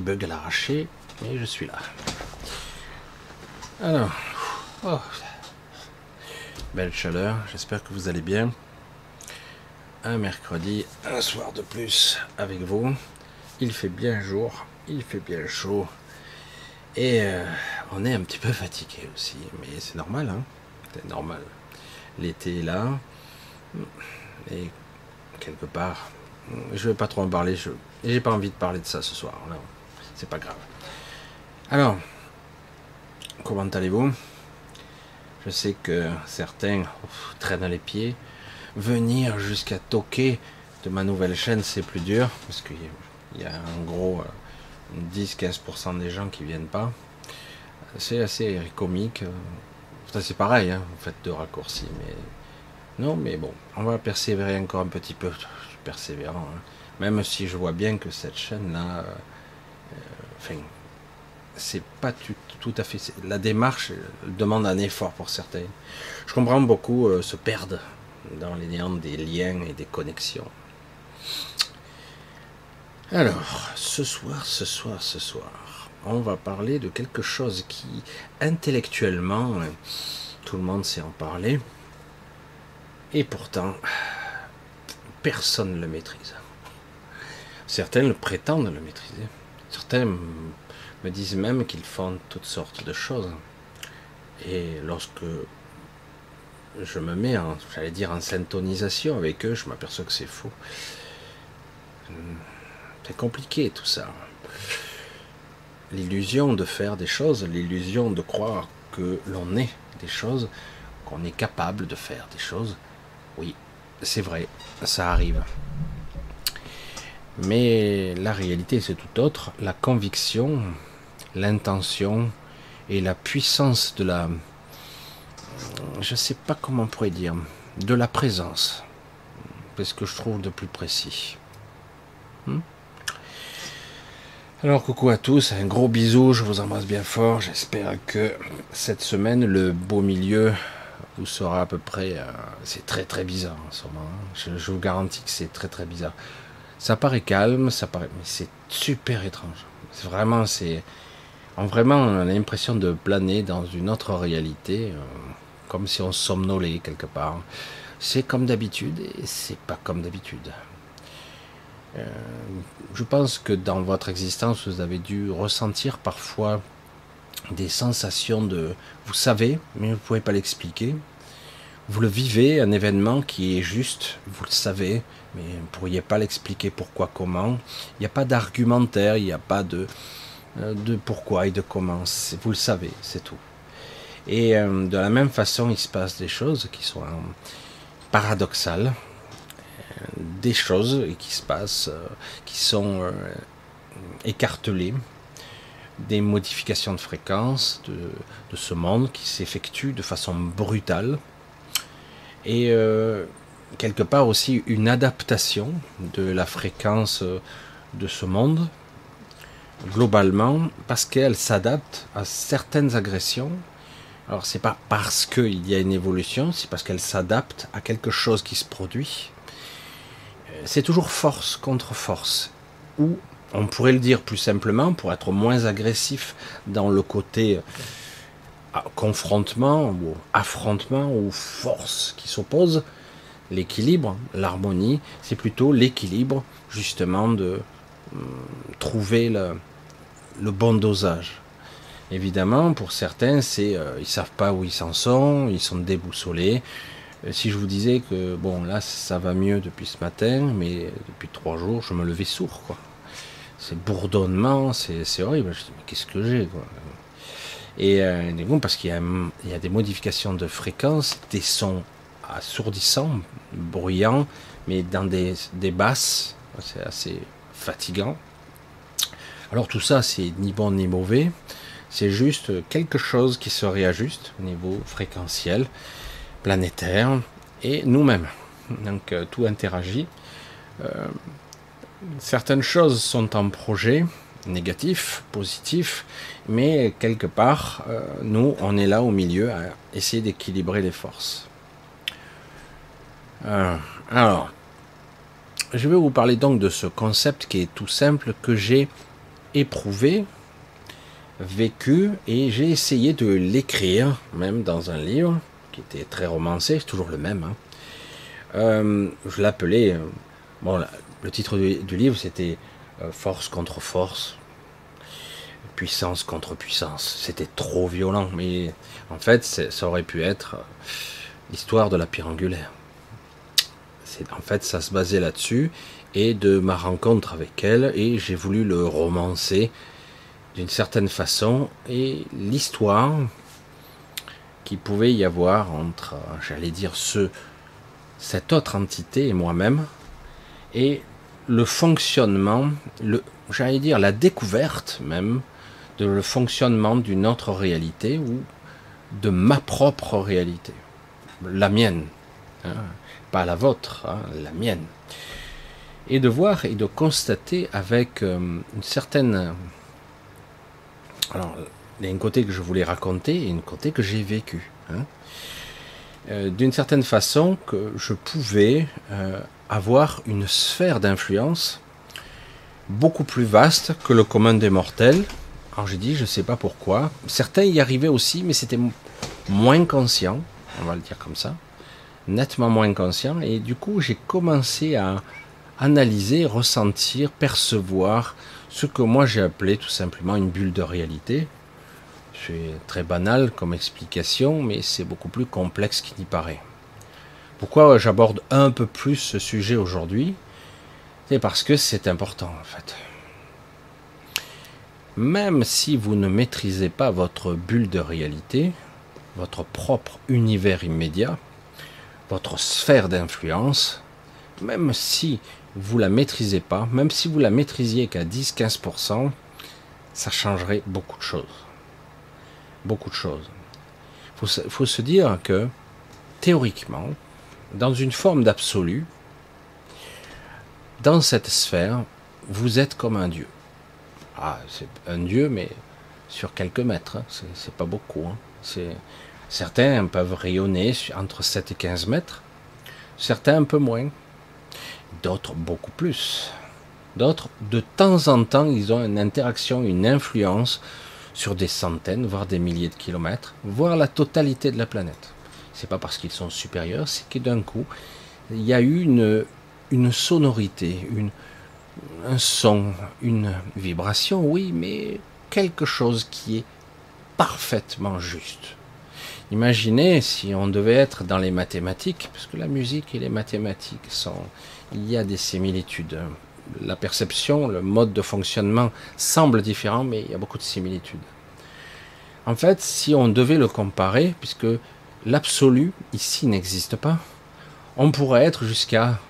bug à l'arracher, mais je suis là. Alors, oh. belle chaleur, j'espère que vous allez bien. Un mercredi, un soir de plus avec vous. Il fait bien jour, il fait bien chaud. Et euh, on est un petit peu fatigué aussi, mais c'est normal, hein c'est normal. L'été est là, et quelque part, je vais pas trop en parler, je j'ai pas envie de parler de ça ce soir, c'est pas grave. Alors, comment allez-vous? Je sais que certains traînent les pieds. Venir jusqu'à toquer de ma nouvelle chaîne, c'est plus dur, parce qu'il y a en gros 10-15% des gens qui viennent pas. C'est assez comique. c'est pareil, hein, vous faites deux raccourcis, mais non, mais bon, on va persévérer encore un petit peu. Je persévérant, hein. même si je vois bien que cette chaîne-là, euh, enfin, c'est pas tout, à fait. La démarche demande un effort pour certains. Je comprends beaucoup euh, se perdre dans les néants des liens et des connexions. Alors, ce soir, ce soir, ce soir, on va parler de quelque chose qui, intellectuellement, tout le monde sait en parler, et pourtant, personne ne le maîtrise. Certains le prétendent le maîtriser. Certains me disent même qu'ils font toutes sortes de choses. Et lorsque je me mets en, j'allais dire, en syntonisation avec eux, je m'aperçois que c'est faux. C'est compliqué tout ça. L'illusion de faire des choses, l'illusion de croire que l'on est des choses, qu'on est capable de faire des choses. Oui, c'est vrai, ça arrive. Mais la réalité, c'est tout autre. La conviction, l'intention et la puissance de la... Je ne sais pas comment on pourrait dire. De la présence. C'est ce que je trouve de plus précis. Hmm alors coucou à tous, un gros bisou, je vous embrasse bien fort. J'espère que cette semaine, le beau milieu vous sera à peu près... Euh, c'est très très bizarre en ce moment. Hein. Je, vous garantis que c'est très très bizarre. Ça paraît calme, ça. Mais c'est super étrange. Vraiment... c'est Vraiment, on a l'impression de planer dans une autre réalité, euh, comme si on somnolait quelque part. C'est comme d'habitude et c'est pas comme d'habitude. Euh, je pense que dans votre existence, vous avez dû ressentir parfois des sensations de vous savez, mais vous ne pouvez pas l'expliquer. Vous le vivez, un événement qui est juste, vous le savez, mais vous ne pourriez pas l'expliquer pourquoi, comment. Il n'y a pas d'argumentaire, il n'y a pas de, euh, de pourquoi et de comment. Vous le savez, c'est tout. Et euh, de la même façon, il se passe des choses qui sont paradoxales, des choses qui se passent, euh, qui sont euh, écartelées, des modifications de fréquence de, ce monde qui s'effectuent de façon brutale, et euh, quelque part aussi une adaptation de la fréquence de ce monde, globalement, parce qu'elle s'adapte à certaines agressions. Alors c'est pas parce qu'il y a une évolution, c'est parce qu'elle s'adapte à quelque chose qui se produit c'est toujours force contre force. Ou on pourrait le dire plus simplement, pour être moins agressif dans le côté euh, confrontement ou affrontement ou force qui s'oppose, l'équilibre, l'harmonie, c'est plutôt l'équilibre justement de hum, trouver le, bon dosage. Évidemment, pour certains, c'est euh, ils savent pas où ils s'en sont, ils sont déboussolés, euh, si je vous disais que bon là ça va mieux depuis ce matin, mais depuis trois jours je me levais sourd quoi. C'est bourdonnement, c'est horrible. Je dis mais qu'est-ce que j'ai quoi? Et euh, bon, parce qu'il y, a des modifications de fréquence, des sons assourdissants, bruyants, mais dans des, des basses, c'est assez fatigant. Alors tout ça c'est ni bon ni mauvais, c'est juste quelque chose qui se réajuste au niveau fréquentiel planétaire et nous-mêmes. Donc euh, tout interagit. Euh, certaines choses sont en projet, négatif, positif, mais quelque part, euh, nous, on est là au milieu à essayer d'équilibrer les forces. Alors, je vais vous parler donc de ce concept qui est tout simple que j'ai éprouvé, vécu, et j'ai essayé de l'écrire, même dans un livre qui était très romancé, toujours le même. Hein. Euh, je l'appelais, euh, bon, le titre du, livre c'était euh, Force contre force, puissance contre puissance. C'était trop violent, mais en fait, ça aurait pu être l'histoire de la pierre angulaire. En fait, ça se basait là-dessus et de ma rencontre avec elle, et j'ai voulu le romancer d'une certaine façon, et l'histoire qu'il pouvait y avoir entre, j'allais dire, ce, cette autre entité et moi-même, et le fonctionnement, le, j'allais dire la découverte même de le fonctionnement d'une autre réalité ou de ma propre réalité, la mienne, hein, pas la vôtre, hein, la mienne, et de voir et de constater avec euh, une certaine, alors il y a un côté que je voulais raconter et un côté que j'ai vécu. Hein. Euh, d'une certaine façon que je pouvais euh, avoir une sphère d'influence beaucoup plus vaste que le commun des mortels. Alors j'ai dit, je ne sais pas pourquoi. Certains y arrivaient aussi, mais c'était moins conscient, on va le dire comme ça, nettement moins conscient. Et du coup, j'ai commencé à analyser, ressentir, percevoir ce que moi j'ai appelé tout simplement une bulle de réalité, c'est très banal comme explication, mais c'est beaucoup plus complexe qu'il n'y paraît. Pourquoi j'aborde un peu plus ce sujet aujourd'hui? C'est parce que c'est important en fait. Même si vous ne maîtrisez pas votre bulle de réalité, votre propre univers immédiat, votre sphère d'influence, même si vous la maîtrisez pas, même si vous la maîtrisiez qu'à 10-15%, ça changerait beaucoup de choses beaucoup de choses. Il faut, se dire que, théoriquement, dans une forme d'absolu, dans cette sphère, vous êtes comme un dieu. Ah, c'est un dieu, mais sur quelques mètres, hein. c'est pas beaucoup. Hein. Certains peuvent rayonner entre 7 et 15 mètres, certains un peu moins, d'autres beaucoup plus. D'autres, de temps en temps, ils ont une interaction, une influence sur des centaines, voire des milliers de kilomètres, voire la totalité de la planète. C'est pas parce qu'ils sont supérieurs, c'est que d'un coup, il y a eu une, une sonorité, une, un son, une vibration, oui, mais quelque chose qui est parfaitement juste. Imaginez si on devait être dans les mathématiques, parce que la musique et les mathématiques sont, il y a des similitudes la perception, le mode de fonctionnement semble différent, mais il y a beaucoup de similitudes. En fait, si on devait le comparer, puisque l'absolu ici n'existe pas, on pourrait être jusqu'à,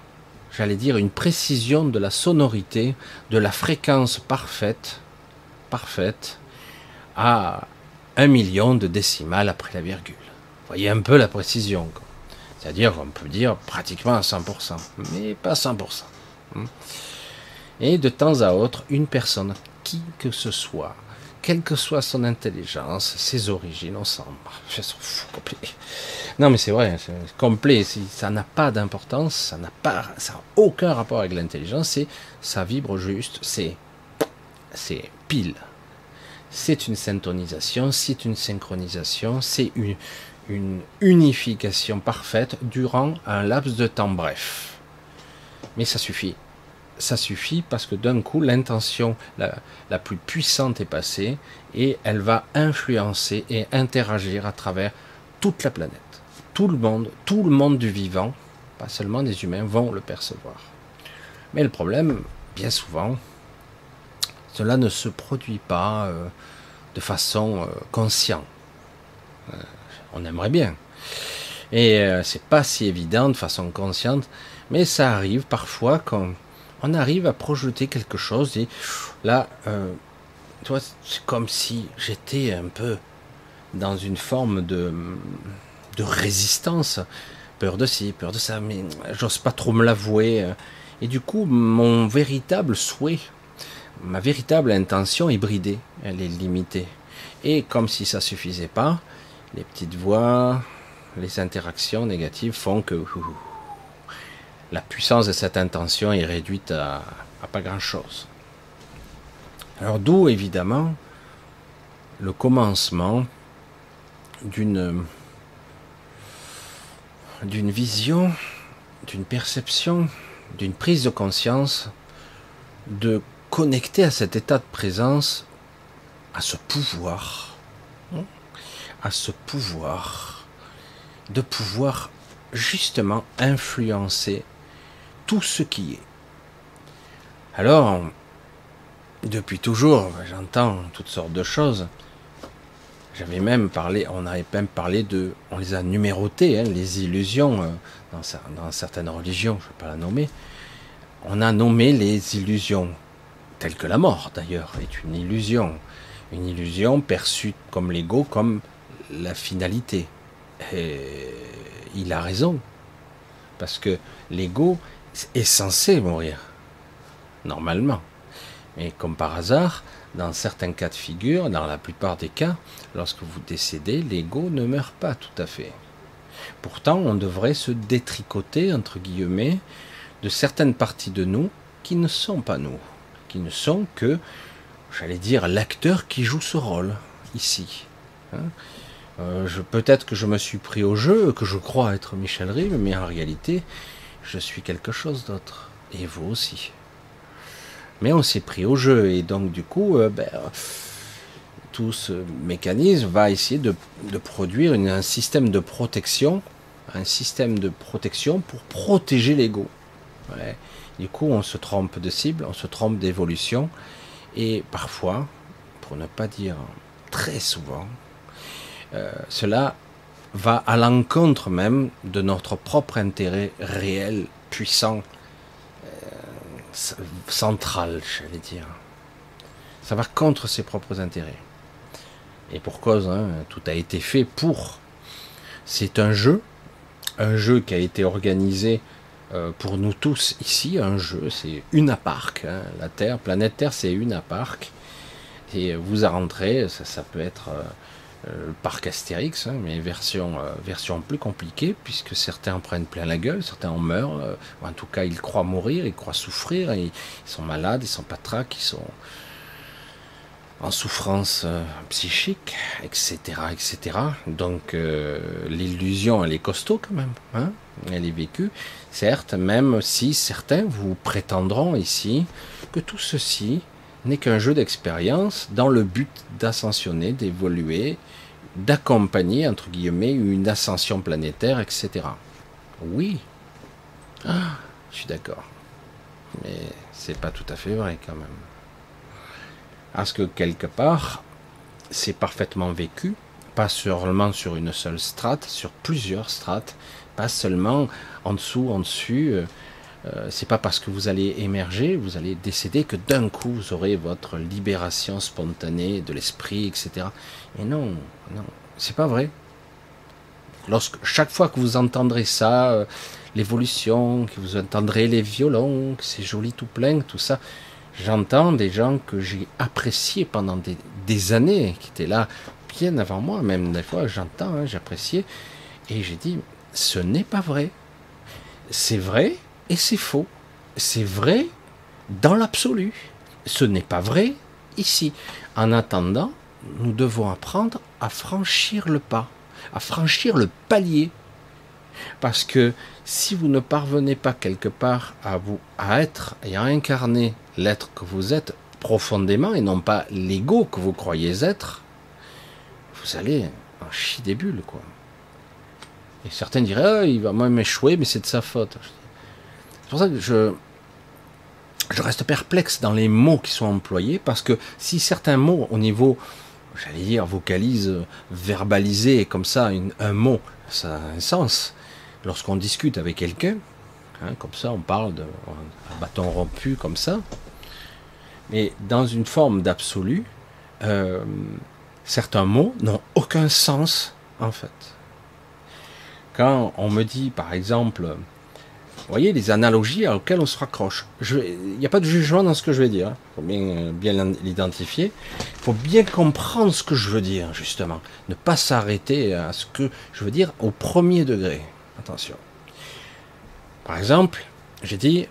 j'allais dire, une précision de la sonorité, de la fréquence parfaite, parfaite, à un million de décimales après la virgule. Vous voyez un peu la précision. C'est-à-dire qu'on peut dire pratiquement à 100%, mais pas 100%. Et de temps à autre, une personne, qui que ce soit, quelle que soit son intelligence, ses origines, on s'en complet. Non, mais c'est vrai, c'est complet. Ça n'a pas d'importance, ça n'a pas, ça aucun rapport avec l'intelligence. C'est, ça vibre juste. C'est, c'est pile. C'est une syntonisation, c'est une synchronisation, c'est une, une unification parfaite durant un laps de temps bref. Mais ça suffit ça suffit parce que d'un coup, l'intention la, plus puissante est passée et elle va influencer et interagir à travers toute la planète. Tout le monde, tout le monde du vivant, pas seulement des humains, vont le percevoir. Mais le problème, bien souvent, cela ne se produit pas euh, de façon euh, consciente. Euh, on aimerait bien. Et c'est pas si évident de façon consciente, mais ça arrive parfois quand on arrive à projeter quelque chose et là, tu c'est comme si j'étais un peu dans une forme de, de résistance, peur de ci, peur de ça, mais j'ose pas trop me l'avouer. Et du coup, mon véritable souhait, ma véritable intention est bridée, elle est limitée. Et comme si ça suffisait pas, les petites voix, les interactions négatives font que la puissance de cette intention est réduite à, pas grand-chose. Alors d'où évidemment le commencement d'une d'une vision, d'une perception, d'une prise de conscience, de connecter à cet état de présence, à ce pouvoir, à ce pouvoir, de pouvoir justement influencer tout ce qui est. Alors, depuis toujours, j'entends toutes sortes de choses. J'avais même parlé, on avait même parlé de, on les a numérotées, hein, les illusions, euh, dans, dans, certaines religions, je ne vais pas la nommer. On a nommé les illusions, telles que la mort d'ailleurs, est une illusion. Une illusion perçue comme l'ego, comme la finalité. Et il a raison. Parce que l'ego est censé mourir. Normalement. Mais comme par hasard, dans certains cas de figure, dans la plupart des cas, lorsque vous décédez, l'ego ne meurt pas tout à fait. Pourtant, on devrait se détricoter, entre guillemets, de certaines parties de nous qui ne sont pas nous, qui ne sont que, j'allais dire, l'acteur qui joue ce rôle, ici. Hein. Euh, peut-être que je me suis pris au jeu, que je crois être Michel Rive, mais en réalité, je suis quelque chose d'autre. Et vous aussi. Mais on s'est pris au jeu, et donc du coup, euh, ben, tout ce mécanisme va essayer de, produire un système de protection, un système de protection pour protéger l'ego. Du coup, on se trompe de cible, on se trompe d'évolution, et parfois, pour ne pas dire très souvent, euh, cela va à l'encontre même de notre propre intérêt réel, puissant, euh, central, j'allais dire. Ça va contre ses propres intérêts. Et pour cause, hein, tout a été fait pour. C'est un jeu, un jeu qui a été organisé pour nous tous ici, un jeu, c'est une à parc. Hein, la Terre, planète Terre, c'est une à parc. Et vous à rentrer, ça, peut être euh, le parc Astérix, hein, mais version, euh, version plus compliquée, puisque certains en prennent plein la gueule, certains en meurent, euh, ou en tout cas ils croient mourir, ils croient souffrir, ils sont malades, ils sont patraques, ils sont en souffrance psychique, etc., etc. Donc l'illusion, elle est costaud quand même, hein elle est vécue, certes, même si certains vous prétendront ici que tout ceci n'est qu'un jeu d'expérience dans le but d'ascensionner, d'évoluer, d'accompagner, entre guillemets, une ascension planétaire, etc. Oui. Ah, je suis d'accord. Mais c'est pas tout à fait vrai quand même. Parce que quelque part, c'est parfaitement vécu, pas seulement sur une seule strate, sur plusieurs strates, pas seulement en dessous, en dessus. Euh, euh, c'est pas parce que vous allez émerger, vous allez décéder que d'un coup vous aurez votre libération spontanée de l'esprit, etc. Et non, non, c'est pas vrai. Lorsque chaque fois que vous entendrez ça, euh, l'évolution, que vous entendrez les violons, que c'est joli tout plein, tout ça, j'entends des gens que j'ai appréciés pendant des, années, qui étaient là bien avant moi, même des fois j'entends, hein, j'appréciais, et j'ai dit, ce n'est pas vrai. C'est vrai, et c'est faux. C'est vrai dans l'absolu. Ce n'est pas vrai ici. En attendant, nous devons apprendre à franchir le pas, à franchir le palier. Parce que si vous ne parvenez pas quelque part à vous être et à incarner l'être que vous êtes profondément et non pas l'ego que vous croyez être, vous allez en chier des bulles quoi. Et certains diraient ah, il va même échouer mais c'est de sa faute pour ça que je, reste perplexe dans les mots qui sont employés, parce que si certains mots au niveau, j'allais dire, vocalise, verbaliser comme ça un mot, ça a un sens. Lorsqu'on discute avec quelqu'un, hein, comme ça, on parle de bâton rompu comme ça, mais dans une forme d'absolu, euh, certains mots n'ont aucun sens en fait. Quand on me dit, par exemple, vous voyez les analogies auxquelles on se raccroche. Il n'y a pas de jugement dans ce que je vais dire. Il hein. faut bien, bien l'identifier. Il faut bien comprendre ce que je veux dire, justement. Ne pas s'arrêter à ce que je veux dire au premier degré. Attention. Par exemple, j'ai dit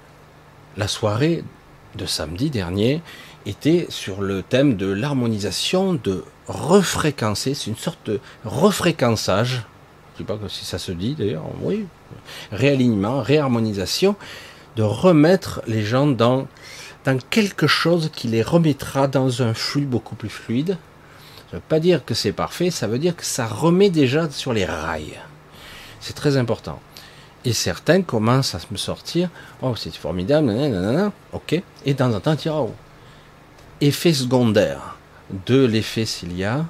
la soirée de samedi dernier, était sur le thème de l'harmonisation, de refréquencer, c'est une sorte de refréquençage, je ne sais pas si ça se dit d'ailleurs, oui, réalignement, réharmonisation, de remettre les gens dans, dans quelque chose qui les remettra dans un flux beaucoup plus fluide. Ça ne veut pas dire que c'est parfait, ça veut dire que ça remet déjà sur les rails. C'est très important. Et certains commencent à me sortir, oh c'est formidable, nanana, ok, et dans un temps, dire, oh, effet secondaire de l'effet Cilia,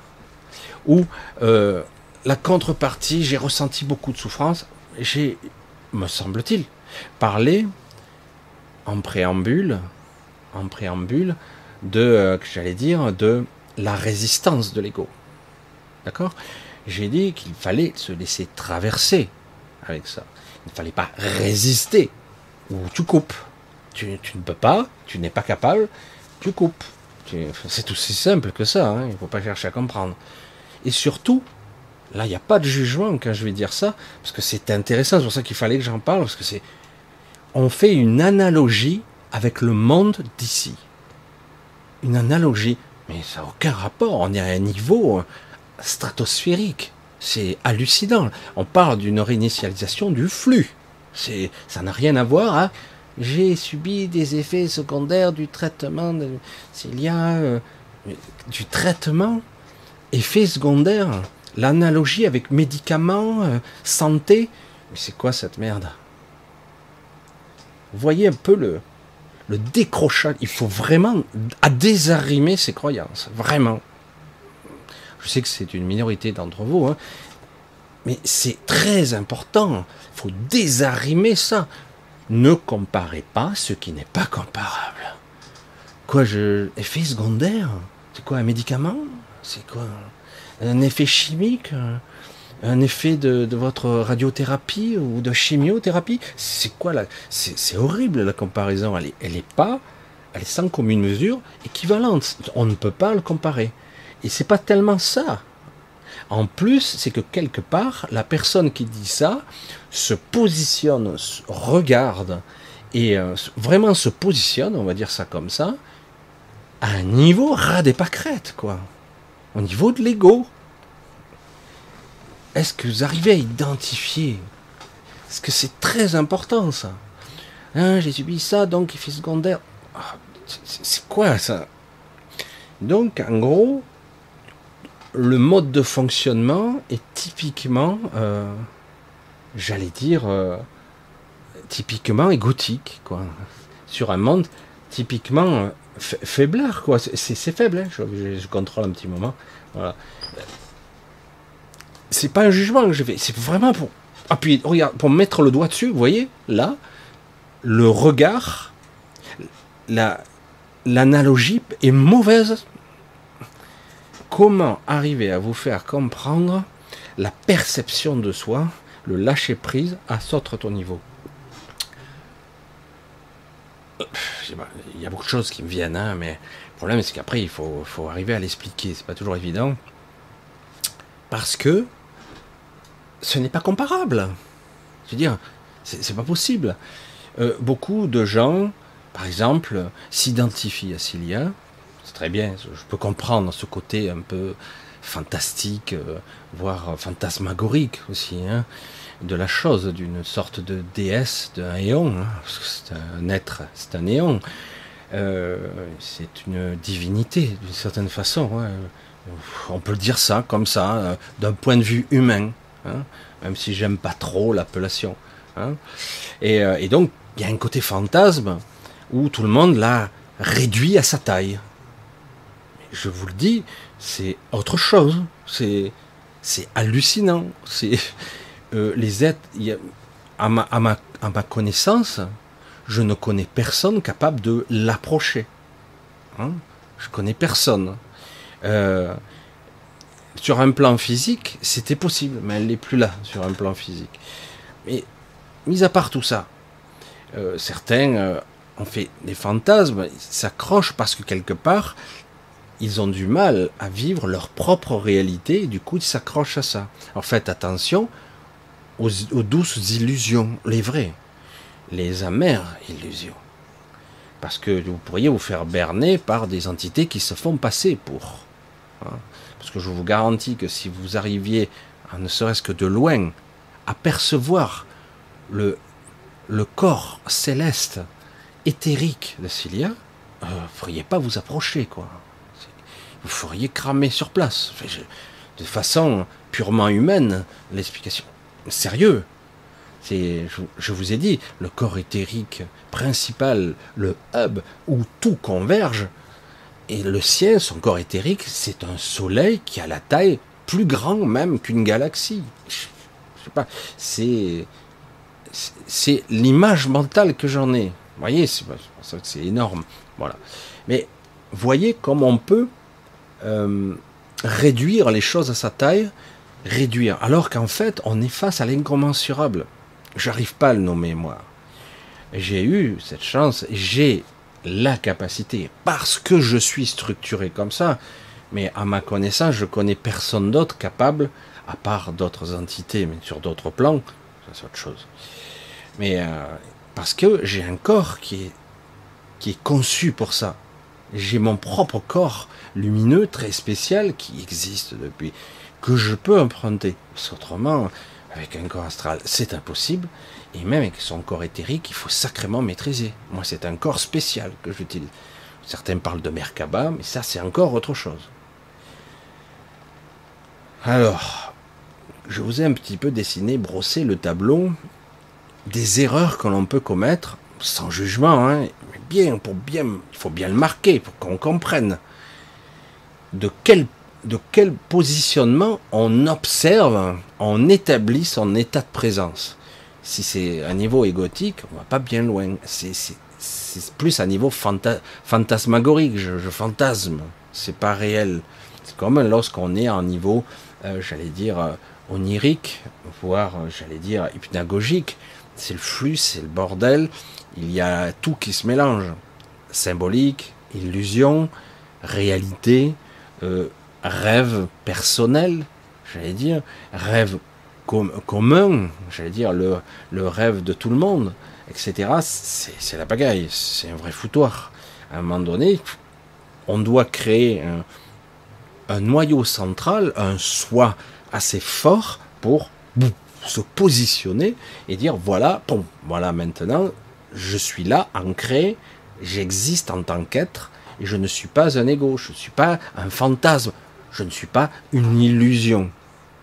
où euh, la contrepartie, j'ai ressenti beaucoup de souffrance, j'ai, me semble-t-il, parlé en préambule, en préambule de, euh, j'allais dire, de la résistance de l'ego. D'accord? J'ai dit qu'il fallait se laisser traverser avec ça. Il ne fallait pas résister, ou tu coupes. Tu, ne peux pas, tu n'es pas capable, tu coupes. C'est aussi simple que ça, hein. il ne faut pas chercher à comprendre. Et surtout, là, il n'y a pas de jugement quand je vais dire ça, parce que c'est intéressant, c'est pour ça qu'il fallait que j'en parle, parce que c'est. On fait une analogie avec le monde d'ici. Une analogie, mais ça n'a aucun rapport, on est à un niveau euh, stratosphérique. C'est hallucinant. On parle d'une réinitialisation du flux. C'est, ça n'a rien à voir à j'ai subi des effets secondaires du traitement. S'il y a euh, du traitement, effets secondaires, l'analogie avec médicaments, euh, santé, mais c'est quoi cette merde? Vous voyez un peu le, le décrochage. Il faut vraiment à désarrimer ses croyances, vraiment. Je sais que c'est une minorité d'entre vous, hein, mais c'est très important. Il faut désarrimer ça. Ne comparez pas ce qui n'est pas comparable. Quoi, je. Effet secondaire? C'est quoi, un médicament? C'est quoi? Un effet chimique Un effet de, votre radiothérapie ou de chimiothérapie? C'est quoi là C'est horrible la comparaison. Elle est, pas. Elle est sans commune mesure équivalente. On ne peut pas le comparer. Et c'est pas tellement ça. En plus, c'est que quelque part, la personne qui dit ça se positionne, regarde et euh, vraiment se positionne, on va dire ça comme ça, à un niveau ras des pâquerettes, quoi. Au niveau de l'ego. Est-ce que vous arrivez à identifier? Est-ce que c'est très important, ça hein, J'ai subi ça, donc il fait secondaire. Ah, c'est quoi ça? Donc, en gros, le mode de fonctionnement est typiquement, euh, j'allais dire, euh, typiquement égotique, quoi. Sur un monde typiquement euh, faiblard, quoi. C'est faible, hein. je, contrôle un petit moment. C'est pas un jugement que je fais, c'est vraiment pour appuyer, regarde, pour mettre le doigt dessus, vous voyez, là, le regard, l'analogie est mauvaise comment arriver à vous faire comprendre la perception de soi, le lâcher prise à autre niveau? Il y a beaucoup de choses qui me viennent, hein, mais le problème c'est qu'après il faut, arriver à l'expliquer, c'est pas toujours évident. Parce que ce n'est pas comparable. Je veux dire, c'est pas possible. Euh, beaucoup de gens, par exemple, s'identifient à Cilia, très bien, je peux comprendre ce côté un peu fantastique, euh, voire fantasmagorique aussi, hein, de la chose, d'une sorte de déesse, d'un éon, hein, c'est un être, c'est un éon, euh, c'est une divinité d'une certaine façon. On peut le dire ça, comme ça, euh, d'un point de vue humain, hein, même si j'aime pas trop l'appellation. Et, et donc, il y a un côté fantasme où tout le monde l'a réduit à sa taille je vous le dis, c'est autre chose. C'est hallucinant. C'est euh, les êtres. à, ma, connaissance, je ne connais personne capable de l'approcher. Hein? Je connais personne. Euh, sur un plan physique, c'était possible, mais elle n'est plus là sur un plan physique. Mais mis à part tout ça, euh, certains ont fait des fantasmes, s'accrochent parce que quelque part, ils ont du mal à vivre leur propre réalité et du coup ils s'accrochent à ça. Alors faites attention aux, douces illusions, les vraies, les amères illusions. Parce que vous pourriez vous faire berner par des entités qui se font passer pour. Hein. Parce que je vous garantis que si vous arriviez, ne serait-ce que de loin, à percevoir le, le corps céleste, éthérique de Cilia, euh, vous ne feriez pas vous approcher, quoi. Vous feriez cramer sur place. de façon purement humaine, l'explication. Sérieux, c'est, je, vous ai dit, le corps éthérique principal, le hub où tout converge, et le sien, son corps éthérique, c'est un soleil qui a la taille plus grand même qu'une galaxie. Je, sais pas, c'est, c'est l'image mentale que j'en ai. Vous voyez, c'est pour ça que c'est énorme. Voilà. Mais voyez comme on peut euh, réduire les choses à sa taille, réduire, alors qu'en fait, on est face à l'incommensurable. J'arrive pas à le nommer, moi. J'ai eu cette chance, j'ai la capacité, parce que je suis structuré comme ça, mais à ma connaissance, je connais personne d'autre capable, à part d'autres entités, mais sur d'autres plans, c'est autre chose. Mais euh, parce que j'ai un corps qui est, qui est conçu pour ça. J'ai mon propre corps lumineux, très spécial, qui existe depuis, que je peux emprunter. Parce autrement, avec un corps astral, c'est impossible. Et même avec son corps éthérique, il faut sacrément maîtriser. Moi, c'est un corps spécial que j'utilise. Certains parlent de Merkaba, mais ça, c'est encore autre chose. Alors, je vous ai un petit peu dessiné, brossé le tableau des erreurs que l'on peut commettre, sans jugement, hein, mais bien, pour bien, il faut bien le marquer, pour qu'on comprenne de quel de quel positionnement on observe, on établit son état de présence. Si c'est un niveau égotique, on va pas bien loin. C'est plus un niveau fantasmagorique. Je, fantasme. C'est pas réel. C'est comme lorsqu'on est à un niveau, euh, j'allais dire, euh, onirique, voire, euh, j'allais dire, hypnagogique. C'est le flux, c'est le bordel. Il y a tout qui se mélange. Symbolique, illusion, réalité, rêve personnel, j'allais dire, rêve commun, j'allais dire le, le, rêve de tout le monde, etc. C'est la bagaille, c'est un vrai foutoir. À un moment donné, on doit créer un, un noyau central, un soi assez fort pour se positionner et dire voilà, bon, voilà maintenant, je suis là, ancré, j'existe en tant qu'être, et je ne suis pas un ego, je ne suis pas un fantasme, je ne suis pas une illusion.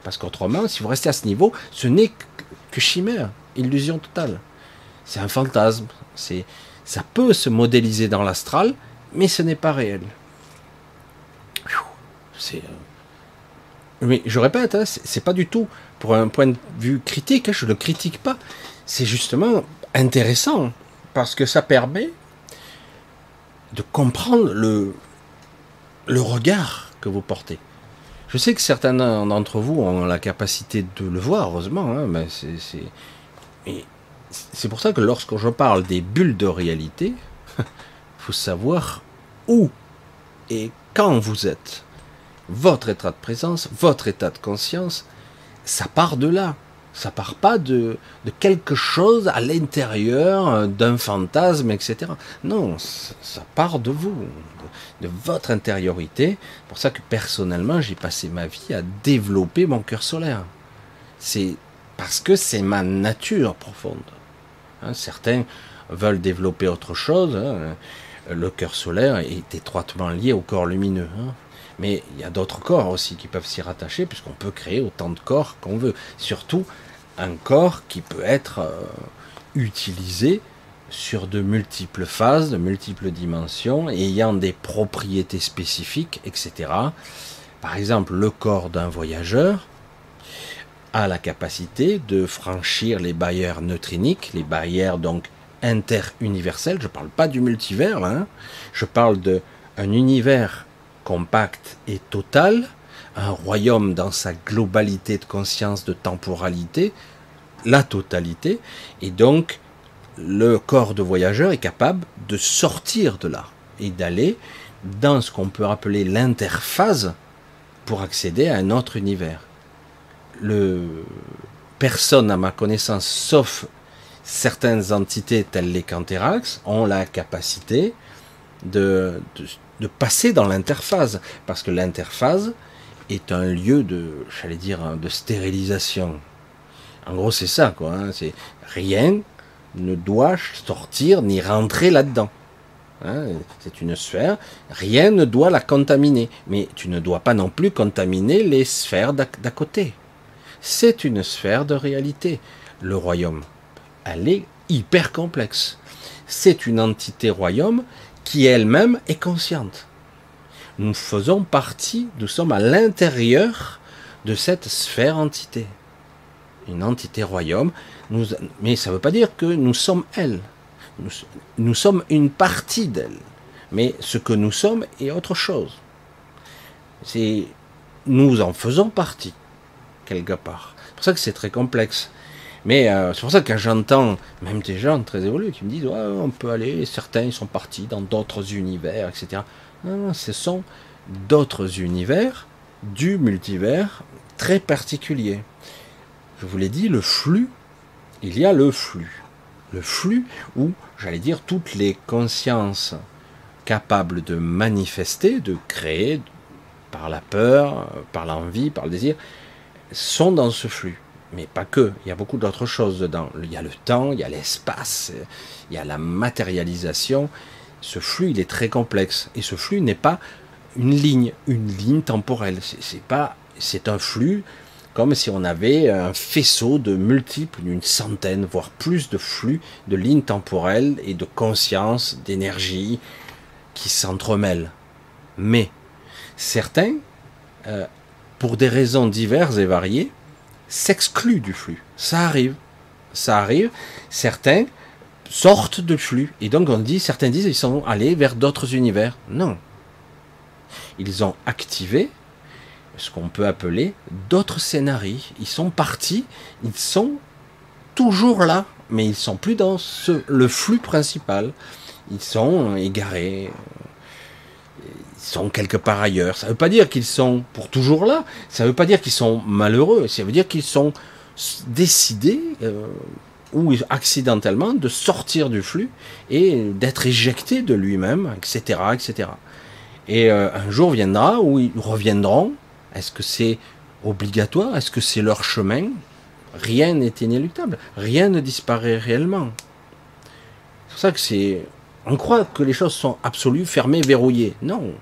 Parce qu'autrement, si vous restez à ce niveau, ce n'est que chimère, illusion totale. C'est un fantasme. C'est, ça peut se modéliser dans l'astral, mais ce n'est pas réel. Euh, mais je répète, hein, c'est pas du tout pour un point de vue critique. Hein, je ne le critique pas. C'est justement intéressant parce que ça permet de comprendre le, le regard que vous portez. Je sais que certains d'entre vous ont la capacité de le voir, heureusement, hein, mais c'est, c'est pour ça que lorsque je parle des bulles de réalité, faut savoir où et quand vous êtes. Votre état de présence, votre état de conscience, ça part de là. Ça part pas de, quelque chose à l'intérieur euh, d'un fantasme, etc. Non, ça part de vous, de, votre intériorité. Pour ça que personnellement, j'ai passé ma vie à développer mon cœur solaire. C'est parce que c'est ma nature profonde. Hein, certains veulent développer autre chose. Hein. Le cœur solaire est étroitement lié au corps lumineux. Hein. Mais il y a d'autres corps aussi qui peuvent s'y rattacher, puisqu'on peut créer autant de corps qu'on veut. Surtout un corps qui peut être euh, utilisé sur de multiples phases, de multiples dimensions, ayant des propriétés spécifiques, etc. Par exemple, le corps d'un voyageur a la capacité de franchir les barrières neutriniques, les barrières donc interuniverselles. Je ne parle pas du multivers, hein. je parle d'un univers compact et total, un royaume dans sa globalité de conscience, de temporalité, la totalité, et donc le corps de voyageur est capable de sortir de là et d'aller dans ce qu'on peut appeler l'interphase pour accéder à un autre univers. Personne à ma connaissance, sauf certaines entités telles les Canthérax ont la capacité de, passer dans l'interphase, parce que l'interphase est un lieu de, j'allais dire, de stérilisation. En gros, c'est ça, quoi. Hein, c'est rien ne doit sortir ni rentrer là-dedans. Hein, c'est une sphère, rien ne doit la contaminer, mais tu ne dois pas non plus contaminer les sphères d'à côté. C'est une sphère de réalité, le royaume. Elle est hyper complexe. C'est une entité royaume qui elle-même est consciente. Nous faisons partie, nous sommes à l'intérieur de cette sphère entité. Une entité royaume, mais ça ne veut pas dire que nous sommes elle. Nous, sommes une partie d'elle. Mais ce que nous sommes est autre chose. Nous en faisons partie quelque part. C'est pour ça que c'est très complexe. Mais euh, c'est pour ça que j'entends même des gens très évolués qui me disent ouais, on peut aller, certains ils sont partis dans d'autres univers, etc. Non, ce sont d'autres univers du multivers très particulier. Je vous l'ai dit, le flux, il y a le flux. Le flux où, j'allais dire, toutes les consciences capables de manifester, de créer, par la peur, par l'envie, par le désir, sont dans ce flux. Mais pas que, il y a beaucoup d'autres choses dedans. Il y a le temps, il y a l'espace, il y a la matérialisation. Ce flux, il est très complexe. Et ce flux n'est pas une ligne, une ligne temporelle. C'est pas, c'est un flux comme si on avait un faisceau de multiples, d'une centaine, voire plus de flux, de lignes temporelles et de conscience, d'énergie qui s'entremêlent. Mais certains, euh, pour des raisons diverses et variées, s'excluent du flux. Ça arrive. Ça arrive. Certains sortent du flux. Et donc on dit, certains disent, ils sont allés vers d'autres univers. Non. Ils ont activé ce qu'on peut appeler d'autres scénarios. Ils sont partis, ils sont toujours là, mais ils sont plus dans ce, le flux principal. Ils sont égarés, sont quelque part ailleurs. Ça ne veut pas dire qu'ils sont pour toujours là, ça ne veut pas dire qu'ils sont malheureux, ça veut dire qu'ils sont décidés euh, ou accidentellement de sortir du flux et d'être éjectés de lui-même, etc., etc. Et euh, un jour viendra où ils reviendront. Est-ce que c'est obligatoire? Est-ce que c'est leur chemin? Rien n'est inéluctable. Rien ne disparaît réellement. C'est pour ça que c'est. On croit que les choses sont absolues, fermées, verrouillées. Non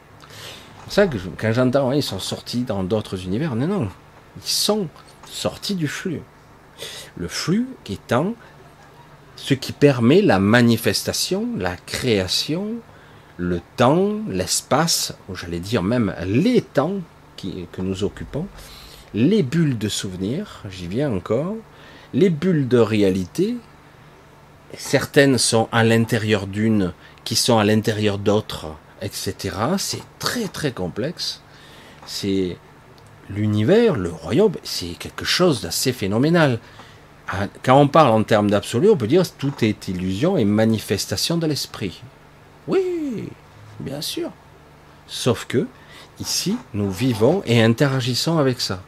ça que quand j'entends, ils sont sortis dans d'autres univers, non, non, ils sont sortis du flux. Le flux étant ce qui permet la manifestation, la création, le temps, l'espace, ou j'allais dire même les temps que nous occupons, les bulles de souvenirs, j'y viens encore, les bulles de réalité, certaines sont à l'intérieur d'une, qui sont à l'intérieur d'autres, etc. C'est très très complexe. C'est l'univers, le royaume, c'est quelque chose d'assez phénoménal. Ah, quand on parle en termes d'absolu, on peut dire tout est illusion et manifestation de l'esprit. Oui, bien sûr. Sauf que, ici, nous vivons et interagissons avec ça.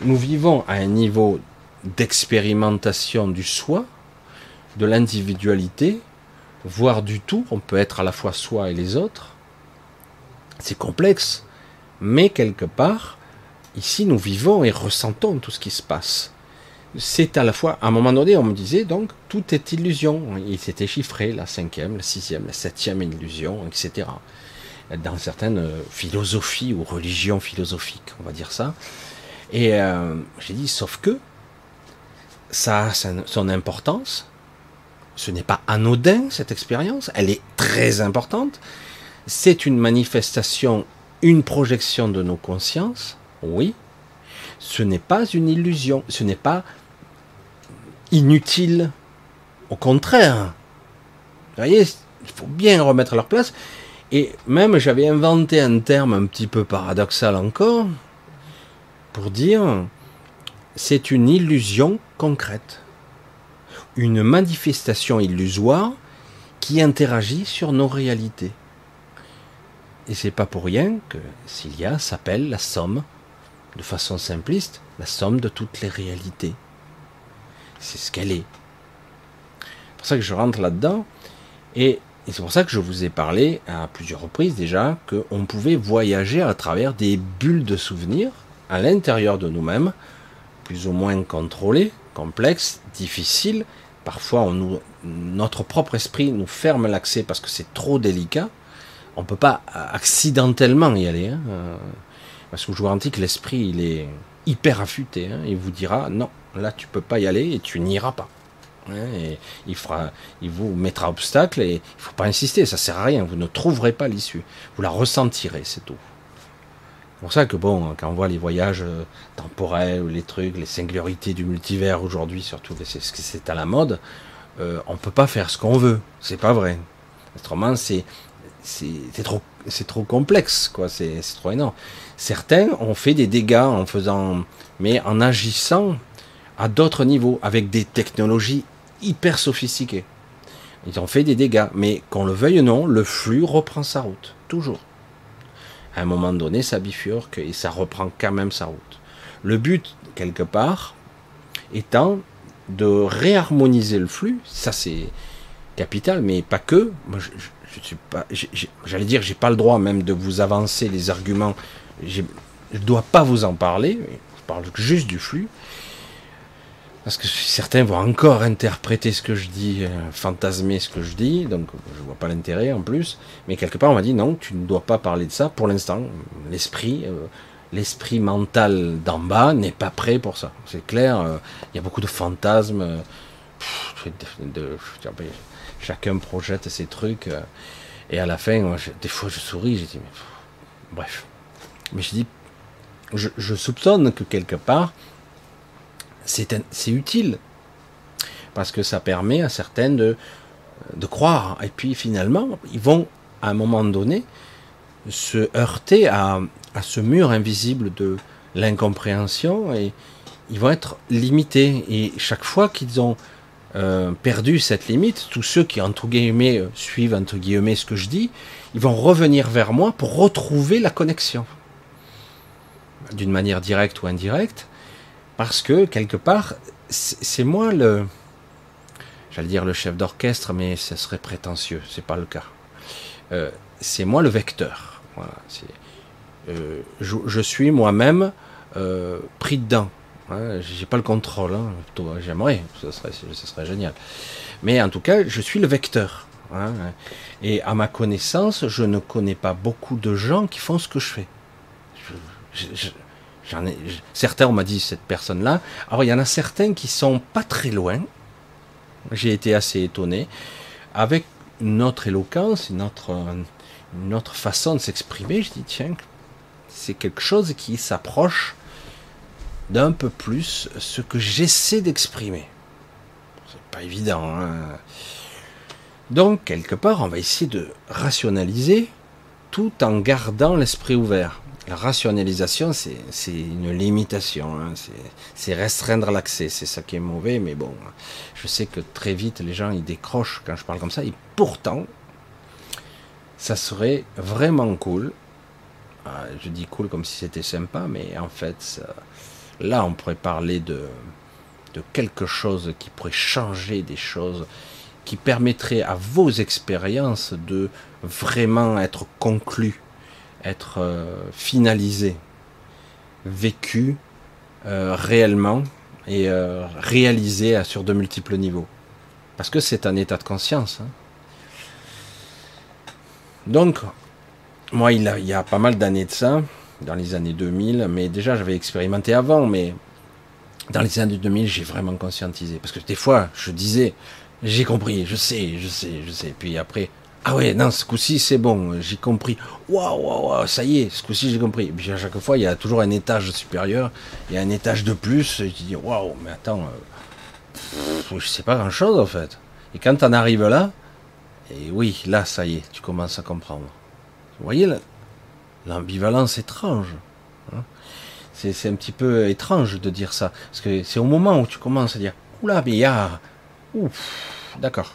Nous vivons à un niveau d'expérimentation du soi, de l'individualité, voire du tout, on peut être à la fois soi et les autres. C'est complexe, mais quelque part, ici nous vivons et ressentons tout ce qui se passe. C'est à la fois, à un moment donné, on me disait donc tout est illusion. Il s'était chiffré la cinquième, la sixième, la septième illusion, etc. Dans certaines philosophies ou religions philosophiques, on va dire ça. Et euh, j'ai dit, sauf que ça a son importance, ce n'est pas anodin cette expérience, elle est très importante. C'est une manifestation, une projection de nos consciences, oui. Ce n'est pas une illusion, ce n'est pas inutile. Au contraire, vous voyez, il faut bien remettre leur place. Et même j'avais inventé un terme un petit peu paradoxal encore pour dire c'est une illusion concrète une manifestation illusoire qui interagit sur nos réalités. Et c'est pas pour rien que Cilia s'appelle la somme, de façon simpliste, la somme de toutes les réalités. C'est ce qu'elle est. pour ça que je rentre là-dedans. Et, c'est pour ça que je vous ai parlé à plusieurs reprises déjà qu'on pouvait voyager à travers des bulles de souvenirs à l'intérieur de nous-mêmes, plus ou moins contrôlées, complexes, difficiles. Parfois, notre propre esprit nous ferme l'accès parce que c'est trop délicat. On ne peut pas accidentellement y aller. Hein. Parce que je vous garantis que l'esprit, il est hyper affûté. Hein. Il vous dira non, là tu peux pas y aller et tu n'iras pas. Hein. Et il, fera, il vous mettra obstacle et il faut pas insister, ça sert à rien. Vous ne trouverez pas l'issue. Vous la ressentirez, c'est tout. C'est pour ça que bon, quand on voit les voyages euh, temporels les trucs, les singularités du multivers aujourd'hui, surtout c'est ce que c'est à la mode, euh, on peut pas faire ce qu'on veut. C'est pas vrai. Autrement, c'est c'est trop c'est trop complexe quoi. C'est trop énorme. Certains ont fait des dégâts en faisant, mais en agissant à d'autres niveaux, avec des technologies hyper sophistiquées. Ils ont fait des dégâts, mais qu'on le veuille ou non, le flux reprend sa route, toujours. À un moment donné, ça bifurque et ça reprend quand même sa route. Le but, quelque part, étant de réharmoniser le flux, ça c'est capital, mais pas que. Je, suis pas, j'allais dire, j'ai pas le droit même de vous avancer les arguments. Je ne dois pas vous en parler, je parle juste du flux, parce que certains vont encore interpréter ce que je dis, euh, fantasmer ce que je dis, donc je vois pas l'intérêt en plus, mais quelque part on m'a dit non, tu ne dois pas parler de ça pour l'instant, l'esprit, euh, l'esprit mental d'en bas n'est pas prêt pour ça, c'est clair, euh, il y a beaucoup de fantasmes, chacun projette ses trucs, et à la fin, des fois je souris, j'ai dit, mais, bref. Mais je dis, je, soupçonne que quelque part, c'est utile. Parce que ça permet à certains de, de croire. Et puis finalement, ils vont, à un moment donné, se heurter à, à ce mur invisible de l'incompréhension et ils vont être limités. Et chaque fois qu'ils ont euh, perdu cette limite, tous ceux qui, entre guillemets, suivent, entre guillemets, ce que je dis, ils vont revenir vers moi pour retrouver la connexion d'une manière directe ou indirecte, parce que quelque part, c'est moi le, j'allais dire le chef d'orchestre, mais ce serait prétentieux, c'est pas le cas. Euh, c'est moi le vecteur. Euh, je, suis moi-même euh, pris dedans. J'ai pas le contrôle. Hein, J'aimerais, ce serait, serait génial. Mais en tout cas, je suis le vecteur. Hein, et à ma connaissance, je ne connais pas beaucoup de gens qui font ce que je fais ai, certains, on m'a dit cette personne-là. Alors, il y en a certains qui sont pas très loin. J'ai été assez étonné. Avec notre éloquence, notre, notre façon de s'exprimer, je dis, tiens, c'est quelque chose qui s'approche d'un peu plus ce que j'essaie d'exprimer. C'est pas évident. Hein. Donc, quelque part, on va essayer de rationaliser tout en gardant l'esprit ouvert. La rationalisation, c'est une limitation, hein. c'est restreindre l'accès, c'est ça qui est mauvais, mais bon, je sais que très vite les gens ils décrochent quand je parle comme ça, et pourtant, ça serait vraiment cool. Ah, je dis cool comme si c'était sympa, mais en fait, là on pourrait parler de, de quelque chose qui pourrait changer des choses, qui permettrait à vos expériences de vraiment être conclues être euh, finalisé, vécu euh, réellement et euh, réalisé sur de multiples niveaux. Parce que c'est un état de conscience. Hein. Donc, moi, il, y a pas mal d'années de ça, dans les années 2000, mais déjà j'avais expérimenté avant, mais dans les années 2000, j'ai vraiment conscientisé. Parce que des fois, je disais, j'ai compris, je sais, je sais, je sais. Puis après, ah ouais, non, ce coup-ci, c'est bon, j'ai compris. Waouh, waouh, ça y est, ce coup-ci, j'ai compris. Et puis à chaque fois, il y a toujours un étage supérieur, il y a un étage de plus, et tu dis, waouh, mais attends, euh, je sais pas grand-chose en fait. Et quand t'en arrives là, et oui, là, ça y est, tu commences à comprendre. Vous voyez l'ambivalence étrange. Hein c'est un petit peu étrange de dire ça. Parce que c'est au moment où tu commences à dire, oula, mais. Ouf, d'accord.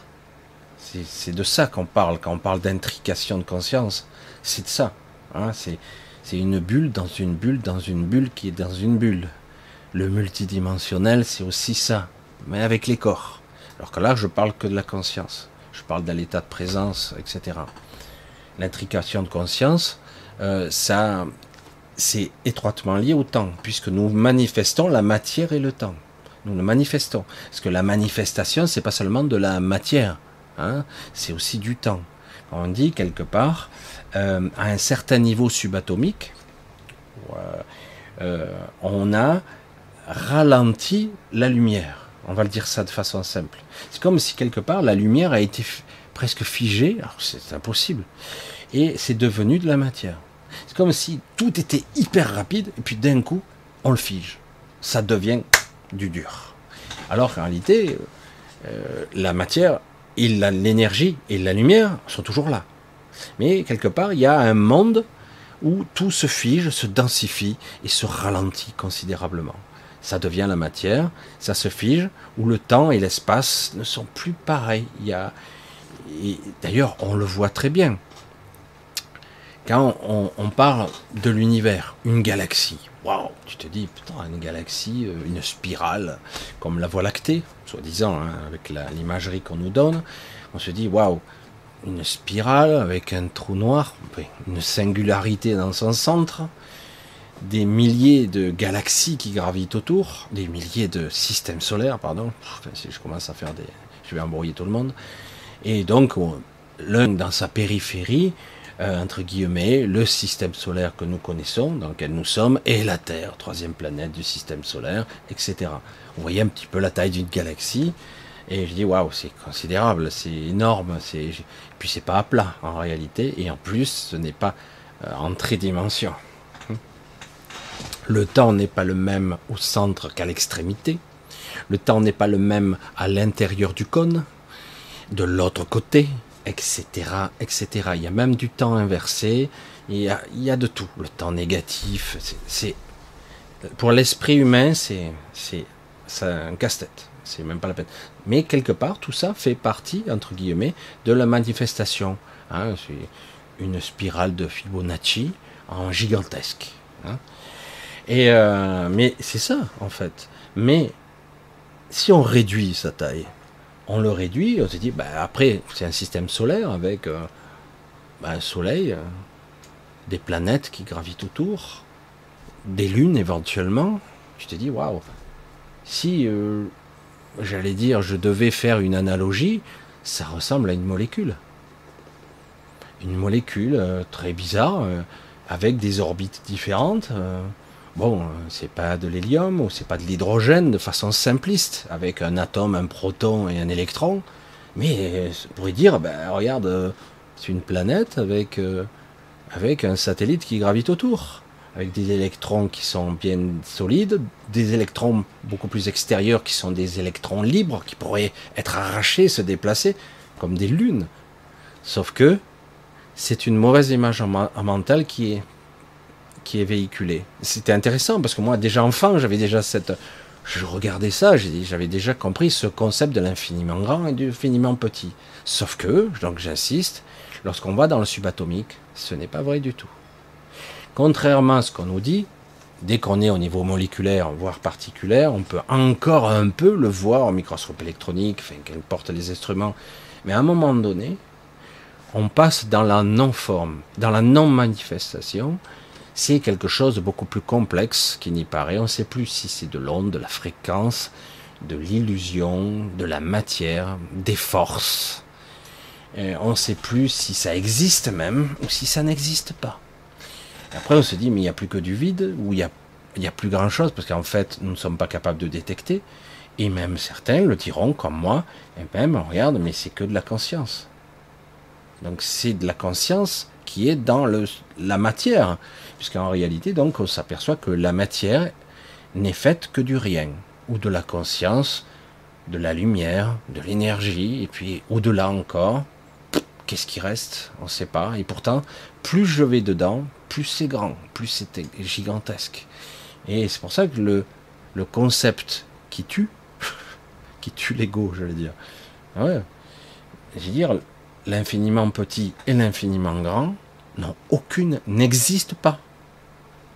C'est de ça qu'on parle quand on parle d'intrication de conscience. C'est de ça. Hein, c'est une bulle dans une bulle dans une bulle qui est dans une bulle. Le multidimensionnel, c'est aussi ça, mais avec les corps, Alors que là, je parle que de la conscience. Je parle de l'état de présence, etc. L'intrication de conscience, euh, ça, c'est étroitement lié au temps, puisque nous manifestons la matière et le temps. Nous le manifestons. Parce que la manifestation, c'est pas seulement de la matière, hein, c'est aussi du temps. On dit quelque part, euh, à un certain niveau subatomique, euh, on a ralenti la lumière. On va le dire ça de façon simple. C'est comme si quelque part la lumière a été presque figée, alors c'est impossible, et c'est devenu de la matière. Comme si tout était hyper rapide, et puis d'un coup, on le fige. Ça devient du dur. Alors qu'en réalité, euh, la matière et l'énergie et la lumière sont toujours là. Mais quelque part, il y a un monde où tout se fige, se densifie et se ralentit considérablement. Ça devient la matière, ça se fige, où le temps et l'espace ne sont plus pareils. Il y a, d'ailleurs, on le voit très bien. Quand on, parle de l'univers, une galaxie, waouh, tu te dis, putain, une galaxie, euh, une spirale, comme la Voie lactée, soi-disant, hein, avec l'imagerie qu'on nous donne, on se dit, waouh, une spirale avec un trou noir, une singularité dans son centre, des milliers de galaxies qui gravitent autour, des milliers de systèmes solaires, pardon, si je commence à faire des... je vais embrouiller tout le monde, et donc l'un dans sa périphérie, euh, entre guillemets, le système solaire que nous connaissons, dans lequel nous sommes, et la Terre, troisième planète du système solaire, etc. Vous voyez un petit peu la taille d'une galaxie, et je dis waouh, c'est considérable, c'est énorme, c'est puis c'est pas à plat en réalité, et en plus ce n'est pas euh, en tridimension. Le temps n'est pas le même au centre qu'à l'extrémité. Le temps n'est pas le même à l'intérieur du cône, de l'autre côté, etc., etc. Il y a même du temps inversé, il y a, il y a de tout. Le temps négatif, c'est, pour l'esprit humain, c'est, un casse-tête. C'est même pas la peine. Mais quelque part, tout ça fait partie, entre guillemets, de la manifestation. Hein. c'est une spirale de Fibonacci en gigantesque. Hein. Et euh, mais c'est ça, en fait. Mais si on réduit sa taille, on le réduit, on se dit, bah, après, c'est un système solaire avec euh, bah, un soleil, euh, des planètes qui gravitent autour, des lunes éventuellement. Tu te dis, waouh, si, euh, j'allais dire, je devais faire une analogie, ça ressemble à une molécule. Une molécule très bizarre, avec des orbites différentes. Bon, euh, c'est pas de l'hélium ou c'est pas de l'hydrogène de façon simpliste, avec un atome, un proton et un électron. Mais on pourrait dire, ben, regarde, euh, c'est une planète avec, euh, avec un satellite qui gravite autour, avec des électrons qui sont bien solides, des électrons beaucoup plus extérieurs qui sont des électrons libres, qui pourraient être arrachés, se déplacer, comme des lunes. Sauf que c'est une mauvaise image mentale qui est qui est véhiculé. C'était intéressant parce que moi, déjà enfant, j'avais déjà cette. Je regardais ça, j'avais déjà compris ce concept de l'infiniment grand et du infiniment petit. Sauf que, donc j'insiste, lorsqu'on va dans le subatomique, ce n'est pas vrai du tout. Contrairement à ce qu'on nous dit, dès qu'on est au niveau moléculaire, voire particulaire, on peut encore un peu le voir au microscope électronique, enfin, qu'importe les instruments. Mais à un moment donné, on passe dans la non-forme, dans la non-manifestation, c'est quelque chose de beaucoup plus complexe qui n'y paraît. On ne sait plus si c'est de l'onde, de la fréquence, de l'illusion, de la matière, des forces. on ne sait plus si ça existe même ou si ça n'existe pas. après, on se dit, mais il n'y a plus que du vide, ou il n'y a, plus grand-chose, parce qu'en fait, nous ne sommes pas capables de détecter. Et même certains le diront, comme moi, et même, regarde, mais c'est que de la conscience. Donc c'est de la conscience qui est dans la matière puisqu'en réalité, donc, on s'aperçoit que la matière n'est faite que du rien, ou de la conscience, de la lumière, de l'énergie, et puis au-delà encore, qu'est-ce qui reste? On ne sait pas. Et pourtant, plus je vais dedans, plus c'est grand, plus c'est gigantesque. Et c'est pour ça que le, concept qui tue, qui tue l'ego, j'allais dire. Dire, l'infiniment petit et l'infiniment grand, non, aucune n'existe pas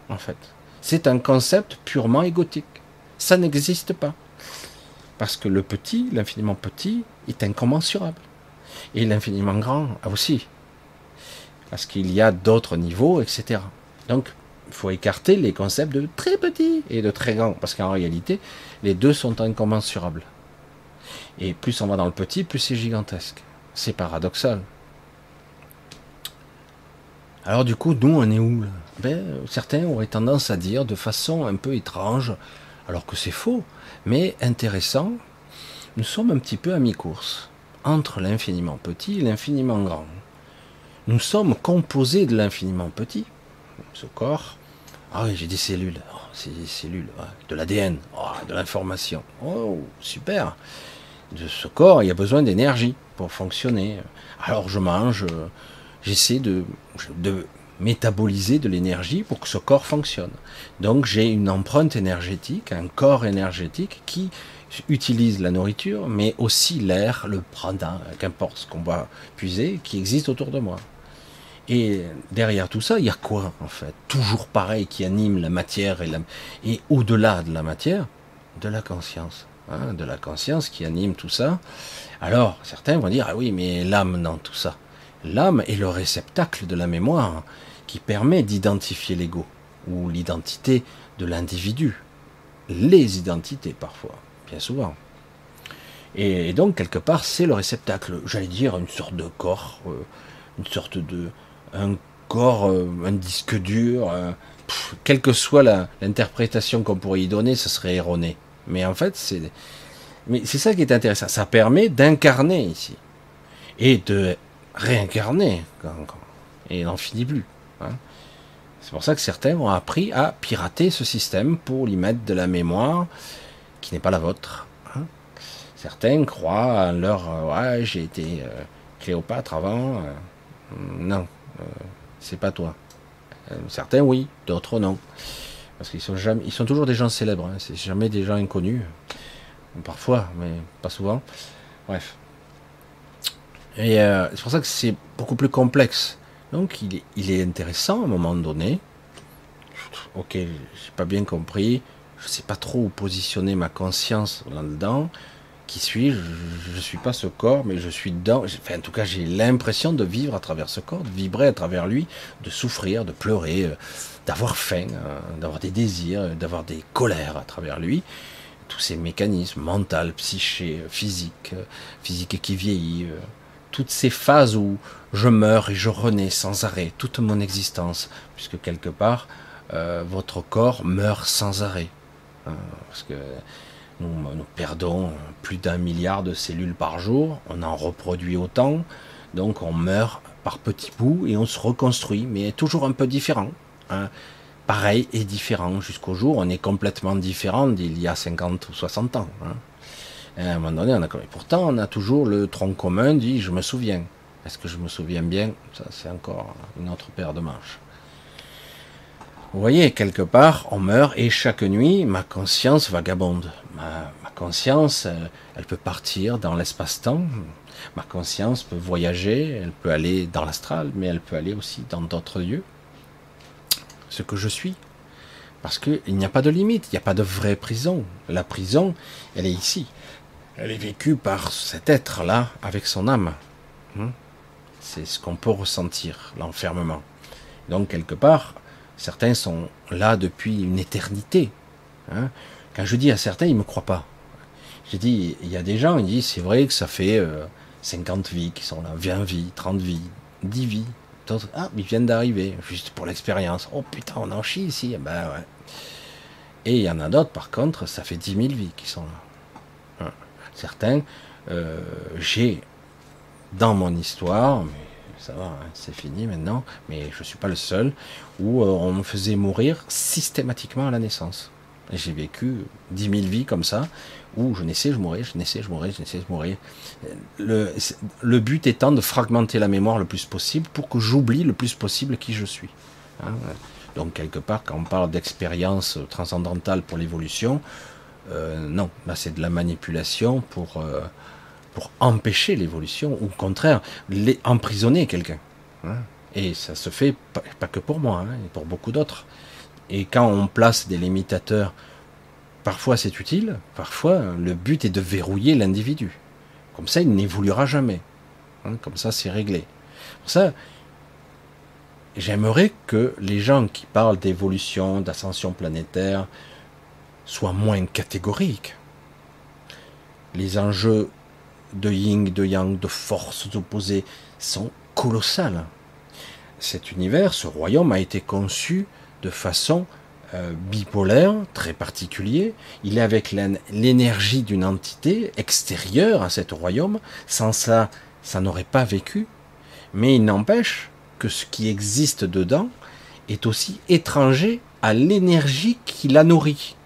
en fait. C'est un concept purement égotique. Ça n'existe pas. Parce que le petit, l'infiniment petit, est incommensurable. Et l'infiniment grand aussi. Parce qu'il y a d'autres niveaux, etc. Donc, il faut écarter les concepts de très petit et de très grand. Parce qu'en réalité, les deux sont incommensurables. Et plus on va dans le petit, plus c'est gigantesque. C'est paradoxal. Alors du coup, nous, on est où ben, Certains auraient tendance à dire de façon un peu étrange, alors que c'est faux, mais intéressant, nous sommes un petit peu à mi-course entre l'infiniment petit et l'infiniment grand. Nous sommes composés de l'infiniment petit, ce corps. Ah oui, j'ai des cellules. Oh, c'est des cellules, de l'ADN, oh, de l'information. Oh, super. De ce corps, il y a besoin d'énergie pour fonctionner. Alors je mange, j'essaie de, de métaboliser de l'énergie pour que ce corps fonctionne. Donc j'ai une empreinte énergétique, un corps énergétique qui utilise la nourriture, mais aussi l'air, le prana, qu'importe ce qu'on va puiser, qui existe autour de moi. Et derrière tout ça, il y a quoi en fait? Toujours pareil qui anime la matière et, au-delà de la matière, de la conscience. Hein, de la conscience qui anime tout ça. Alors, certains vont dire, ah oui, mais l'âme dans tout ça. L'âme est le réceptacle de la mémoire qui permet d'identifier l'ego ou l'identité de l'individu. Les identités parfois, bien souvent. Et, donc, quelque part, c'est le réceptacle, j'allais dire, une sorte de corps, euh, une sorte de. un corps, euh, un disque dur, quelle que soit l'interprétation qu'on pourrait y donner, ce serait erroné. Mais en fait, c'est. Mais c'est ça qui est intéressant. Ça permet d'incarner ici. Et de réincarner. Et n'en finit plus. Hein. C'est pour ça que certains ont appris à pirater ce système pour y mettre de la mémoire qui n'est pas la vôtre. Hein. Certains croient à leur euh, ouais, j'ai été euh, Cléopâtre avant. Euh, non, c'est pas toi. certains oui, d'autres non. Parce qu'ils sont jamais, ils sont toujours des gens célèbres, hein. c'est jamais des gens inconnus. Parfois, mais pas souvent. Bref. Et c'est pour ça que c'est beaucoup plus complexe. Donc il est, intéressant à un moment donné. Ok, j'ai pas bien compris. Je sais pas trop où positionner ma conscience là-dedans. Qui suis-je Je suis pas ce corps, mais je suis dedans. Enfin, en tout cas, j'ai l'impression de vivre à travers ce corps, de vibrer à travers lui, de souffrir, de pleurer, euh, d'avoir faim, euh, d'avoir des désirs, d'avoir des colères à travers lui. Tous ces mécanismes mental, psyché, physique, euh, physique qui vieillit, toutes ces phases où je meurs et je renais sans arrêt, toute mon existence, puisque quelque part, euh, votre corps meurt sans arrêt. Hein, parce que nous, perdons plus d'un milliard de cellules par jour, on en reproduit autant, donc on meurt par petits bouts et on se reconstruit, mais toujours un peu différent. Hein. Pareil et différent jusqu'au jour on est complètement différent d'il y a 50 ou 60 ans. Hein à un moment donné, on a pourtant, on a toujours le tronc commun dit je me souviens. Est-ce que je me souviens bien? Ça, c'est encore une autre paire de manches. Vous voyez, quelque part, on meurt et chaque nuit, ma conscience vagabonde. Ma, conscience, euh, elle peut partir dans l'espace-temps. Ma conscience peut voyager, elle peut aller dans l'astral, mais elle peut aller aussi dans d'autres lieux. Ce que je suis. Parce qu'il n'y a pas de limite, il n'y a pas de vraie prison. La prison, elle est ici. Elle est vécue par cet être-là avec son âme. Hmm? C'est ce qu'on peut ressentir, l'enfermement. Donc, quelque part, certains sont là depuis une éternité. Hein? Quand je dis à certains, ils ne me croient pas. J'ai dit, il y a des gens, ils disent, c'est vrai que ça fait 50 euh, vies qui sont là, 20 vies, 30 vies, 10 vies. ah, ils viennent d'arriver, juste pour l'expérience. Oh putain, on en chie ici. Ben ouais. Et il y en a d'autres, par contre, ça fait 10 000 vies qui sont là certains, euh, j'ai dans mon histoire, mais ça va, hein, c'est fini maintenant, mais je ne suis pas le seul, où euh, on me faisait mourir systématiquement à la naissance. J'ai vécu dix mille vies comme ça, où je naissais, je mourais, je naissais, je mourais, je naissais, je mourais. Le, le but étant de fragmenter la mémoire le plus possible pour que j'oublie le plus possible qui je suis. Hein. Donc quelque part, quand on parle d'expérience transcendantale pour l'évolution, euh, non, là c'est de la manipulation pour, euh, pour empêcher l'évolution, ou au contraire, les, emprisonner quelqu'un. Et ça se fait pas, que pour moi, hein, pour beaucoup d'autres. Et quand on place des limitateurs parfois c'est utile, parfois le but est de verrouiller l'individu. Comme ça, il n'évoluera jamais. Hein, comme ça, c'est réglé. Pour ça, j'aimerais que les gens qui parlent d'évolution, d'ascension planétaire, soient moins catégoriques. Les enjeux de yin, de yang, de forces opposées sont colossales. Cet univers, ce royaume a été conçu de façon euh, bipolaire, très particulier. Il est avec l'énergie d'une entité extérieure à cet royaume. Sans ça, ça n'aurait pas vécu. Mais il n'empêche que ce qui existe dedans est aussi étranger à l'énergie qui la nourrit,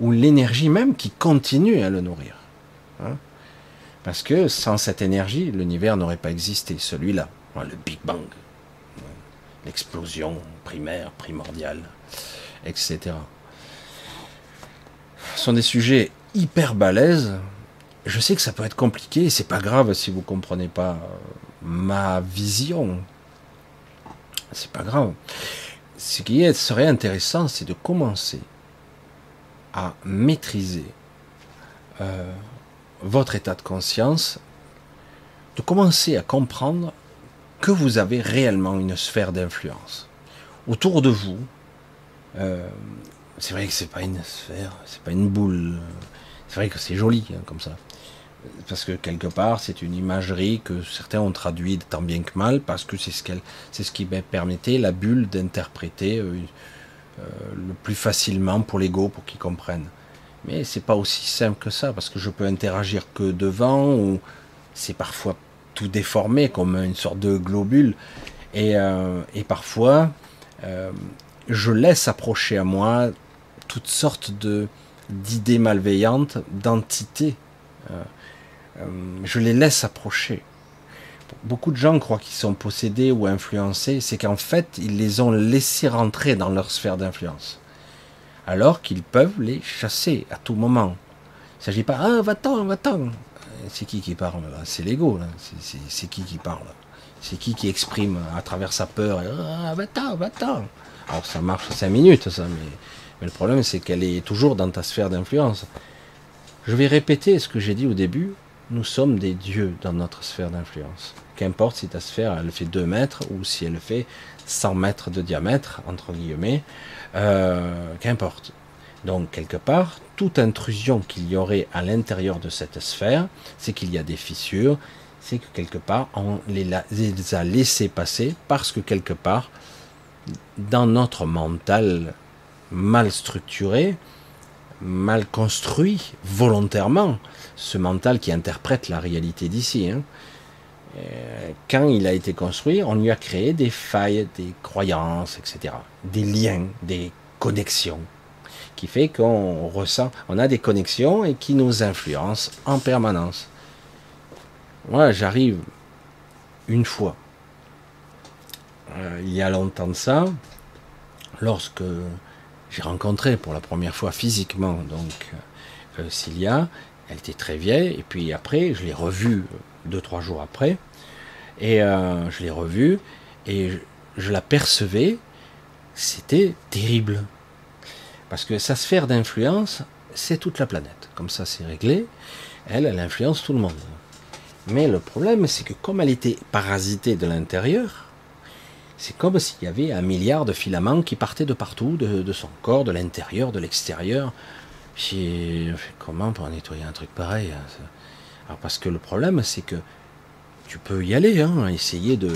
ou l'énergie même qui continue à le nourrir. Hein. Parce que sans cette énergie, l'univers n'aurait pas existé, celui-là, le Big Bang, l'explosion primaire, primordiale, etc. Ce sont des sujets hyper balèzes. Je sais que ça peut être compliqué, c'est pas grave si vous comprenez pas ma vision, c'est pas grave. Ce qui serait intéressant, c'est de commencer à maîtriser euh, votre état de conscience, de commencer à comprendre que vous avez réellement une sphère d'influence. Autour de vous, euh, c'est vrai que c'est pas une sphère, c'est pas une boule. C'est vrai que c'est joli hein, comme ça parce que quelque part c'est une imagerie que certains ont traduit tant bien que mal parce que c'est ce c'est ce qui permettait la bulle d'interpréter euh, le plus facilement pour l'ego pour qu'ils comprennent mais c'est pas aussi simple que ça parce que je peux interagir que devant ou c'est parfois tout déformé comme une sorte de globule. Et, euh, parfois je laisse approcher à moi toutes sortes d'idées malveillantes d'entités. Euh, je les laisse approcher. Beaucoup de gens croient qu'ils sont possédés ou influencés, c'est qu'en fait, ils les ont laissés rentrer dans leur sphère d'influence. Alors qu'ils peuvent les chasser à tout moment. Il ne s'agit pas, ah, va-t'en, va-t'en. C'est qui qui parle? C'est l'ego, c'est qui qui parle? C'est qui qui exprime à travers sa peur? Ah, va-t'en, va-t'en. Alors ça marche cinq minutes, ça, mais le problème, c'est qu'elle est toujours dans ta sphère d'influence. Je vais répéter ce que j'ai dit au début nous sommes des dieux dans notre sphère d'influence. Qu'importe si ta sphère elle fait 2 mètres ou si elle fait 100 mètres de diamètre, entre guillemets, euh, qu'importe. Donc quelque part, toute intrusion qu'il y aurait à l'intérieur de cette sphère, c'est qu'il y a des fissures, c'est que quelque part on les, a laissés passer parce que quelque part, dans notre mental mal structuré, mal construit volontairement, ce mental qui interprète la réalité d'ici. Hein. Euh, quand il a été construit, on lui a créé des failles, des croyances, etc. Des liens, des connexions, qui fait qu'on ressent, on a des connexions et qui nous influencent en permanence. Moi, j'arrive une fois, euh, il y a longtemps de ça, lorsque j'ai rencontré pour la première fois physiquement donc euh, Cilia, elle était très vieille, et puis après, je l'ai revue deux, trois jours après, et euh, je l'ai revue, et je, la percevais, c'était terrible. Parce que sa sphère d'influence, c'est toute la planète. Comme ça, c'est réglé. Elle, elle influence tout le monde. Mais le problème, c'est que comme elle était parasitée de l'intérieur, c'est comme s'il y avait un milliard de filaments qui partaient de partout, de son corps, de l'intérieur, de l'extérieur, comment pour nettoyer un truc pareil hein, Alors parce que le problème c'est que tu peux y aller, hein, essayer de,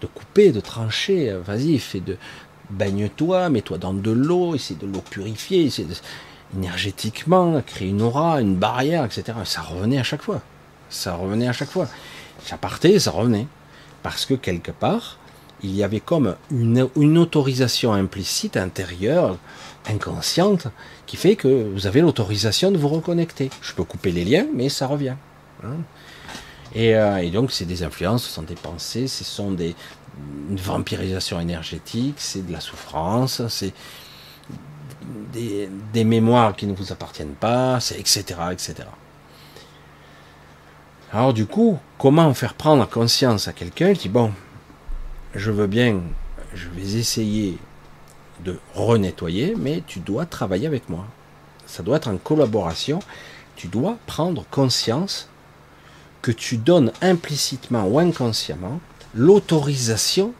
de couper, de trancher. Vas-y, fais de baigne-toi, mets-toi dans de l'eau, essaie de l'eau purifier, essaie de, énergétiquement créer une aura, une barrière, etc. Ça revenait à chaque fois. Ça revenait à chaque fois. Ça partait, ça revenait. Parce que quelque part, il y avait comme une, une autorisation implicite intérieure inconsciente qui fait que vous avez l'autorisation de vous reconnecter. Je peux couper les liens, mais ça revient. Hein. Euh, et, donc, c'est des influences, ce sont des pensées, ce sont des, une vampirisation énergétique, c'est de la souffrance, c'est des, mémoires qui ne vous appartiennent pas, etc., etc. Alors du coup, comment faire prendre conscience à quelqu'un qui, bon, je veux bien, je vais essayer de renettoyer, mais tu dois travailler avec moi. ça doit être en collaboration. Tu dois prendre conscience que tu donnes implicitement ou inconsciemment l'autorisation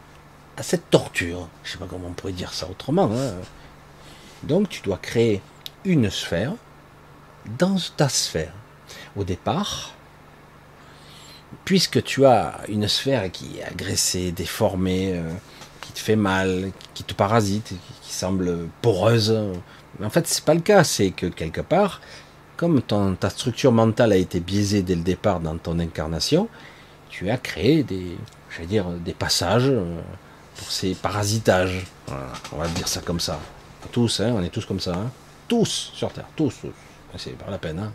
à cette torture. Je ne sais pas comment on pourrait dire ça autrement. Hein. Donc tu dois créer une sphère dans ta sphère. Au départ, puisque tu as une sphère qui est agressée, déformée, euh, qui te fait mal, qui te parasite, qui semble poreuse, en fait c'est pas le cas, c'est que quelque part, comme ta structure mentale a été biaisée dès le départ dans ton incarnation, tu as créé des, je vais dire, des passages euh, pour ces parasitages. on va dire ça comme ça. Tous, hein, on est tous comme ça. Hein. Tous sur Terre, tous, tous. C'est pas la peine. Hein.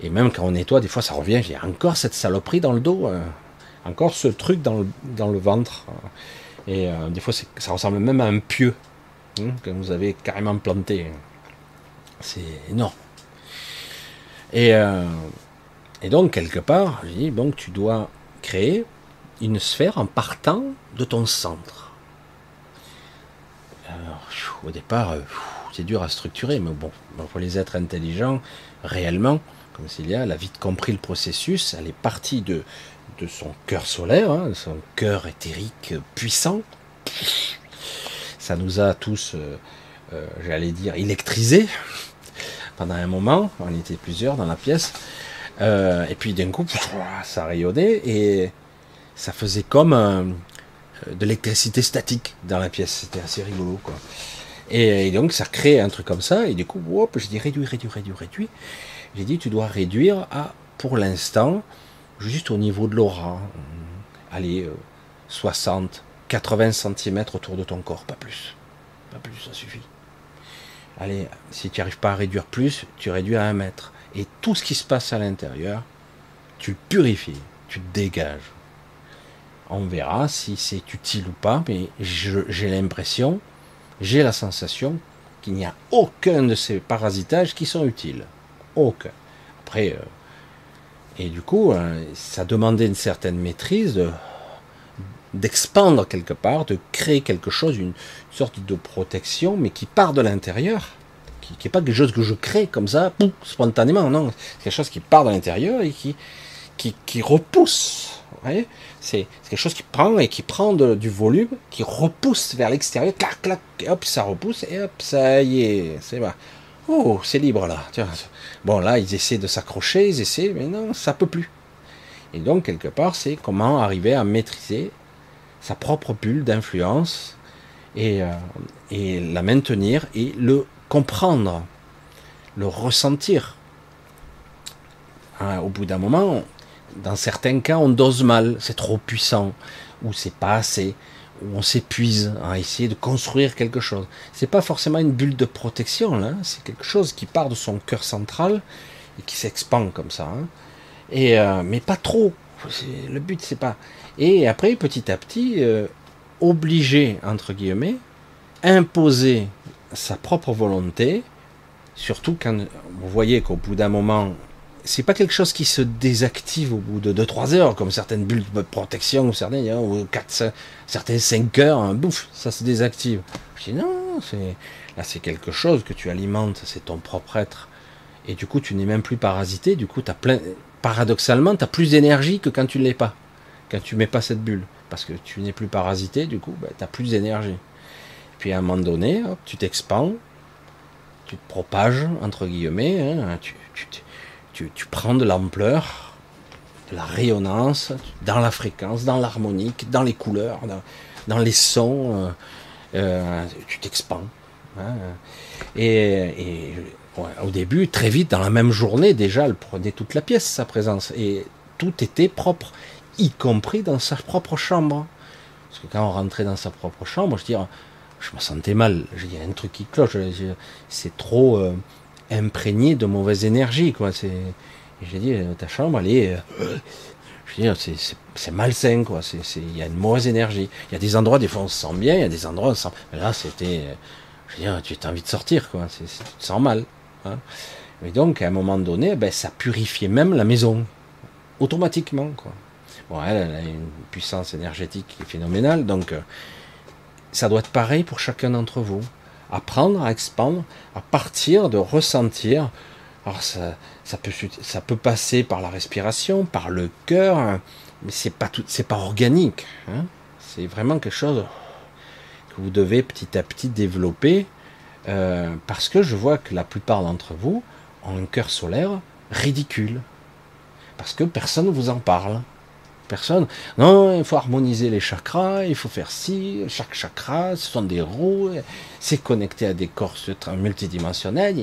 Et même quand on nettoie, des fois ça revient, j'ai encore cette saloperie dans le dos, encore ce truc dans le, dans le ventre. Et euh, des fois ça ressemble même à un pieu hein, que vous avez carrément planté. C'est énorme. Et, euh, donc quelque part, je dis, bon, tu dois créer une sphère en partant de ton centre. Alors, au départ, c'est dur à structurer, mais bon, pour les êtres intelligents, réellement, comme Célia, elle a vite compris le processus, elle est partie de, de son cœur solaire, hein, son cœur éthérique puissant. Ça nous a tous, euh, euh, j'allais dire, électrisés pendant un moment, on était plusieurs dans la pièce, euh, et puis d'un coup, ça rayonnait, et ça faisait comme de l'électricité statique dans la pièce, c'était assez rigolo, quoi. Et, donc ça crée un truc comme ça, et du coup, hop, je dis réduit, réduit, réduit, réduit. J'ai dit, tu dois réduire à, pour l'instant, juste au niveau de l'aura, allez, 60, 80 cm autour de ton corps, pas plus. Pas plus, ça suffit. Allez, si tu n'arrives pas à réduire plus, tu réduis à 1 mètre. Et tout ce qui se passe à l'intérieur, tu purifies, tu le dégages. On verra si c'est utile ou pas, mais j'ai l'impression, j'ai la sensation qu'il n'y a aucun de ces parasitages qui sont utiles. Aucun. Après, euh, et du coup, euh, ça demandait une certaine maîtrise d'expandre quelque part, de créer quelque chose, une, sorte de protection, mais qui part de l'intérieur, qui n'est pas quelque chose que je crée comme ça, spontanément, non, c'est quelque chose qui part de l'intérieur et qui, qui, qui repousse. C'est quelque chose qui prend et qui prend du volume, qui repousse vers l'extérieur, clac, clac, hop, ça repousse, et hop, ça y est, c'est bon. Oh, c'est libre là. Bon, là, ils essaient de s'accrocher, ils essaient, mais non, ça peut plus. Et donc, quelque part, c'est comment arriver à maîtriser sa propre bulle d'influence et, euh, la maintenir et le comprendre, le ressentir. Hein, au bout d'un moment, dans certains cas, on dose mal, c'est trop puissant, ou c'est pas assez où on s'épuise à essayer de construire quelque chose. C'est pas forcément une bulle de protection là, c'est quelque chose qui part de son cœur central et qui s'expand comme ça. Hein. Et euh, mais pas trop. Le but c'est pas. Et après petit à petit, euh, obliger entre guillemets, imposer sa propre volonté, surtout quand vous voyez qu'au bout d'un moment c'est pas quelque chose qui se désactive au bout de 2-3 heures, comme certaines bulles de protection, ou certaines, hein, ou 4, certains 5 heures, bouffe, ça se désactive. Je dis non, là c'est quelque chose que tu alimentes, c'est ton propre être. Et du coup, tu n'es même plus parasité, du coup, as plein, paradoxalement, tu as plus d'énergie que quand tu ne l'es pas, quand tu mets pas cette bulle. Parce que tu n'es plus parasité, du coup, ben, tu as plus d'énergie. Puis à un moment donné, tu t'expands, tu te propages, entre guillemets, hein, tu, tu, tu, prends de l'ampleur, de la rayonnance, dans la fréquence, dans l'harmonique, dans les couleurs, dans, les sons, euh, euh, tu t'expands. Hein. Et, au début, très vite, dans la même journée, déjà, elle prenait toute la pièce, sa présence, et tout était propre, y compris dans sa propre chambre. Parce que quand on rentrait dans sa propre chambre, je dis, je me sentais mal. Je dis, un truc qui cloche, c'est trop. Euh, imprégné de mauvaise énergie, quoi. C'est, j'ai dit, euh, ta chambre, elle est, euh, je veux dire, c'est malsain, quoi. C'est, il y a une mauvaise énergie. Il y a des endroits, des fois, on se sent bien, il y a des endroits, on se sent, là, c'était, euh, je veux dire, tu as envie de sortir, quoi. C'est, tu te sens mal. Hein. Et donc, à un moment donné, ben, ça purifiait même la maison, automatiquement, quoi. Bon, elle, elle a une puissance énergétique phénoménale, donc, ça doit être pareil pour chacun d'entre vous apprendre à expandre, à partir de ressentir. Alors ça, peut, passer par la respiration, par le cœur, mais c'est pas tout, c'est pas organique. Hein. c'est vraiment quelque chose que vous devez petit à petit développer, euh, parce que je vois que la plupart d'entre vous ont un cœur solaire ridicule, parce que personne ne vous en parle. Personne. Non, il faut harmoniser les chakras, il faut faire ci, chaque chakra, ce sont des roues, c'est connecté à des corps multidimensionnels,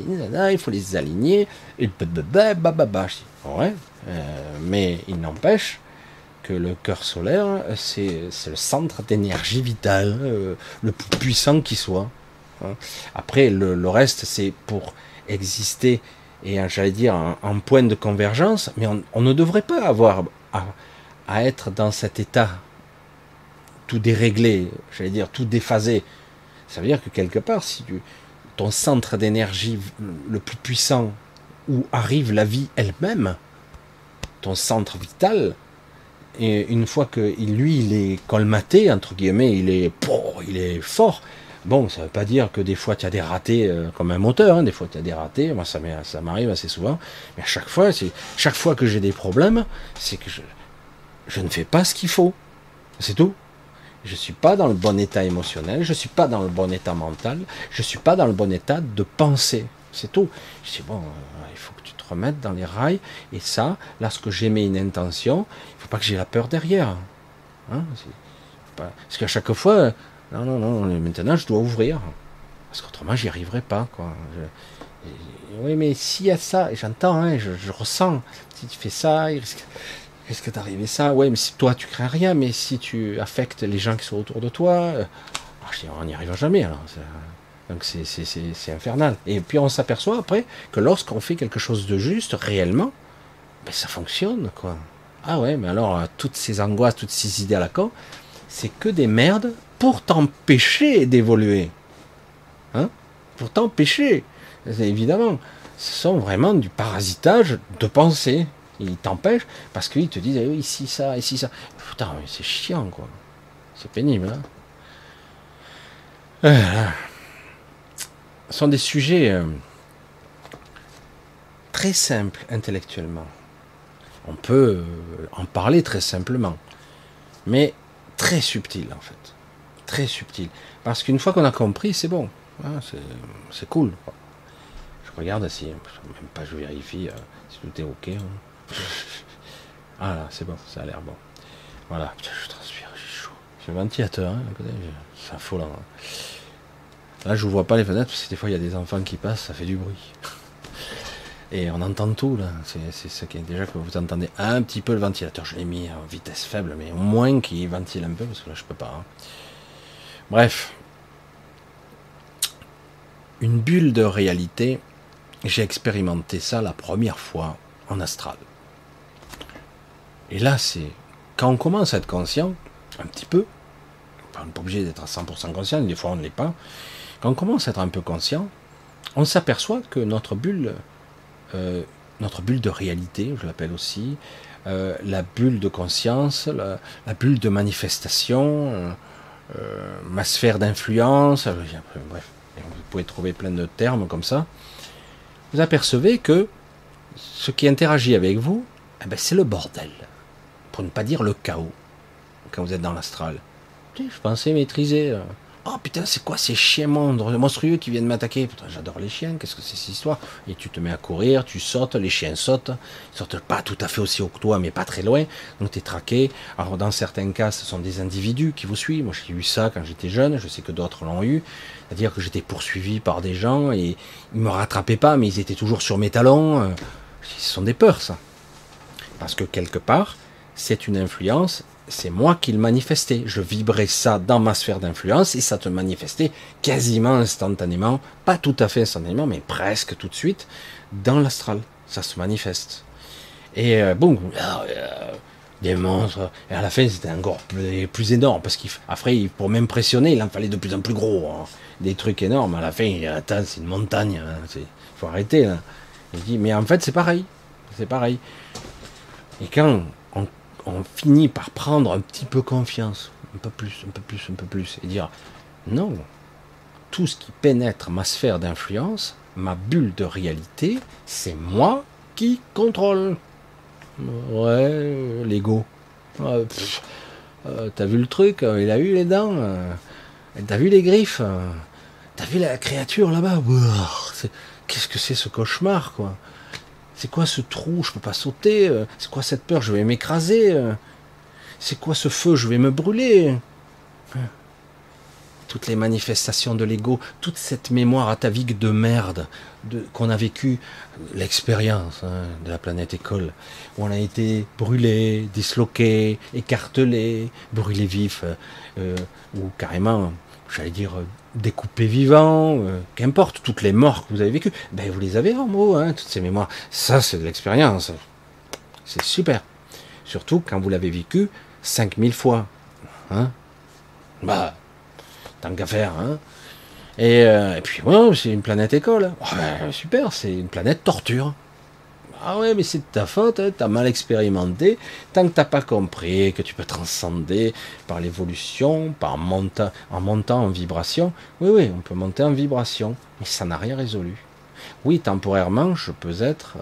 il faut les aligner, et ouais, euh, mais il n'empêche que le cœur solaire, c'est le centre d'énergie vitale, euh, le plus puissant qui soit. Hein. Après, le, reste, c'est pour exister et, j'allais dire, un, point de convergence, mais on, ne devrait pas avoir être dans cet état tout déréglé, j'allais dire tout déphasé. Ça veut dire que quelque part, si tu, ton centre d'énergie le plus puissant, où arrive la vie elle-même, ton centre vital, et une fois que lui, il est colmaté, entre guillemets, il est, il est fort, bon, ça ne veut pas dire que des fois tu as des ratés euh, comme un moteur, hein, des fois tu as des ratés, moi ça m'arrive assez souvent, mais à chaque fois, chaque fois que j'ai des problèmes, c'est que je, je ne fais pas ce qu'il faut. C'est tout. Je ne suis pas dans le bon état émotionnel, je ne suis pas dans le bon état mental, je ne suis pas dans le bon état de penser. C'est tout. Je dis, bon, euh, il faut que tu te remettes dans les rails. Et ça, lorsque j'émets une intention, il ne faut pas que j'ai la peur derrière. Hein Parce qu'à chaque fois, non, non, non, maintenant je dois ouvrir. Parce qu'autrement, j'y arriverai pas. Quoi. oui, mais s'il y a ça, j'entends, hein, je, je, ressens, si tu fais ça, il risque est-ce que t'arrivé ça? Ouais, mais si toi tu crains rien, mais si tu affectes les gens qui sont autour de toi, euh, ah, on n'y arrivera jamais. Alors. Donc c'est infernal. Et puis on s'aperçoit après que lorsqu'on fait quelque chose de juste, réellement, ben, ça fonctionne, quoi. Ah ouais, mais alors euh, toutes ces angoisses, toutes ces idées à la con, c'est que des merdes pour t'empêcher d'évoluer. Hein? Pour t'empêcher. Évidemment, ce sont vraiment du parasitage de pensée. Ils t'empêchent parce qu'ils te disent, eh ici ça, ici ça. Putain, c'est chiant, quoi. C'est pénible, hein. Euh, ce sont des sujets euh, très simples intellectuellement. On peut euh, en parler très simplement, mais très subtil en fait. Très subtil. Parce qu'une fois qu'on a compris, c'est bon. Hein, c'est cool. Je regarde si, même pas je vérifie si tout est ok. Hein. Ah là, c'est bon, ça a l'air bon. Voilà, je transpire, j'ai chaud. J'ai le ventilateur, hein, c'est affolant. Hein. Là, je vois pas les fenêtres parce que des fois il y a des enfants qui passent, ça fait du bruit. Et on entend tout là. C'est déjà que vous entendez un petit peu le ventilateur. Je l'ai mis en vitesse faible, mais au moins qu'il ventile un peu parce que là je peux pas. Hein. Bref, une bulle de réalité. J'ai expérimenté ça la première fois en astral. Et là, c'est quand on commence à être conscient, un petit peu, on n'est pas obligé d'être à 100% conscient, des fois on ne l'est pas, quand on commence à être un peu conscient, on s'aperçoit que notre bulle, euh, notre bulle de réalité, je l'appelle aussi, euh, la bulle de conscience, la, bulle de manifestation, euh, ma sphère d'influence, bref, vous pouvez trouver plein de termes comme ça, vous apercevez que ce qui interagit avec vous, eh ben, c'est le bordel pour ne pas dire le chaos, quand vous êtes dans l'astral. Je pensais maîtriser. Euh. Oh putain, c'est quoi ces chiens monstrueux qui viennent m'attaquer? J'adore les chiens, qu'est-ce que c'est cette histoire? Et tu te mets à courir, tu sautes, les chiens sautent. Ils sortent pas tout à fait aussi haut que toi, mais pas très loin. Donc tu es traqué. Alors dans certains cas, ce sont des individus qui vous suivent. Moi j'ai eu ça quand j'étais jeune, je sais que d'autres l'ont eu. C'est-à-dire que j'étais poursuivi par des gens et ils me rattrapaient pas, mais ils étaient toujours sur mes talons. Euh. Ce sont des peurs, ça. Parce que quelque part, c'est une influence, c'est moi qui le manifestais. Je vibrais ça dans ma sphère d'influence et ça te manifestait quasiment instantanément, pas tout à fait instantanément, mais presque tout de suite, dans l'astral. Ça se manifeste. Et euh, bon, euh, des monstres. Et à la fin, c'était encore plus, plus énorme parce qu'après, pour m'impressionner, il en fallait de plus en plus gros. Hein. Des trucs énormes. À la fin, il attends, c'est une montagne. Il hein. faut arrêter. Là. Il dit, mais en fait, c'est pareil. C'est pareil. Et quand on finit par prendre un petit peu confiance, un peu plus, un peu plus, un peu plus, et dire non, tout ce qui pénètre ma sphère d'influence, ma bulle de réalité, c'est moi qui contrôle. Ouais, l'ego. Euh, t'as vu le truc Il a eu les dents. T'as vu les griffes T'as vu la créature là-bas Qu'est-ce que c'est ce cauchemar, quoi C'est quoi ce trou? Je peux pas sauter. C'est quoi cette peur? Je vais m'écraser. C'est quoi ce feu? Je vais me brûler. Toutes les manifestations de l'ego, toute cette mémoire atavique de merde qu'on a vécu, l'expérience hein, de la planète école, où on a été brûlé, disloqué, écartelé, brûlé vif, euh, ou carrément, j'allais dire, découpé vivant, euh, qu'importe, toutes les morts que vous avez vécues, ben vous les avez en mots, hein, toutes ces mémoires. Ça, c'est de l'expérience. C'est super. Surtout quand vous l'avez vécu 5000 fois. Hein bah, tant qu'à faire. Hein et, euh, et, puis, ouais, c'est une planète école. super, c'est une planète torture. Ah ouais, mais c'est de ta faute, hein, t'as mal expérimenté. Tant que t'as pas compris que tu peux transcender par l'évolution, par en montant en vibration. Oui, oui, on peut monter en vibration, mais ça n'a rien résolu. Oui, temporairement, je peux être euh,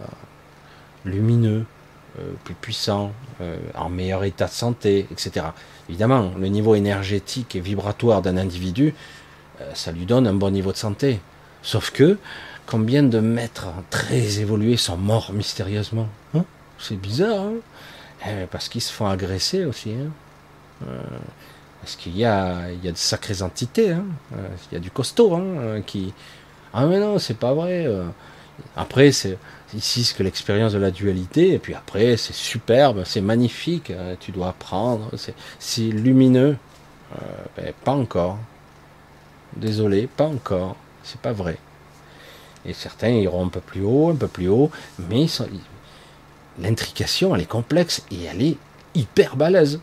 lumineux, euh, plus puissant, euh, en meilleur état de santé, etc. Évidemment, le niveau énergétique et vibratoire d'un individu, ça lui donne un bon niveau de santé. Sauf que Combien de maîtres très évolués sont morts mystérieusement hein? C'est bizarre, hein? Eh, parce qu'ils se font agresser aussi. Hein euh, parce qu'il y a, il y de sacrées entités, hein euh, il y a du costaud hein, qui... Ah mais non, c'est pas vrai. Euh. Après, c'est ici ce que l'expérience de la dualité, et puis après, c'est superbe, c'est magnifique, tu dois apprendre, c'est lumineux. Ben, pas encore. Désolé, pas encore. C'est pas vrai. Et certains iront un peu plus haut, un peu plus haut, mais l'intrication, elle est complexe et elle est hyper balèze.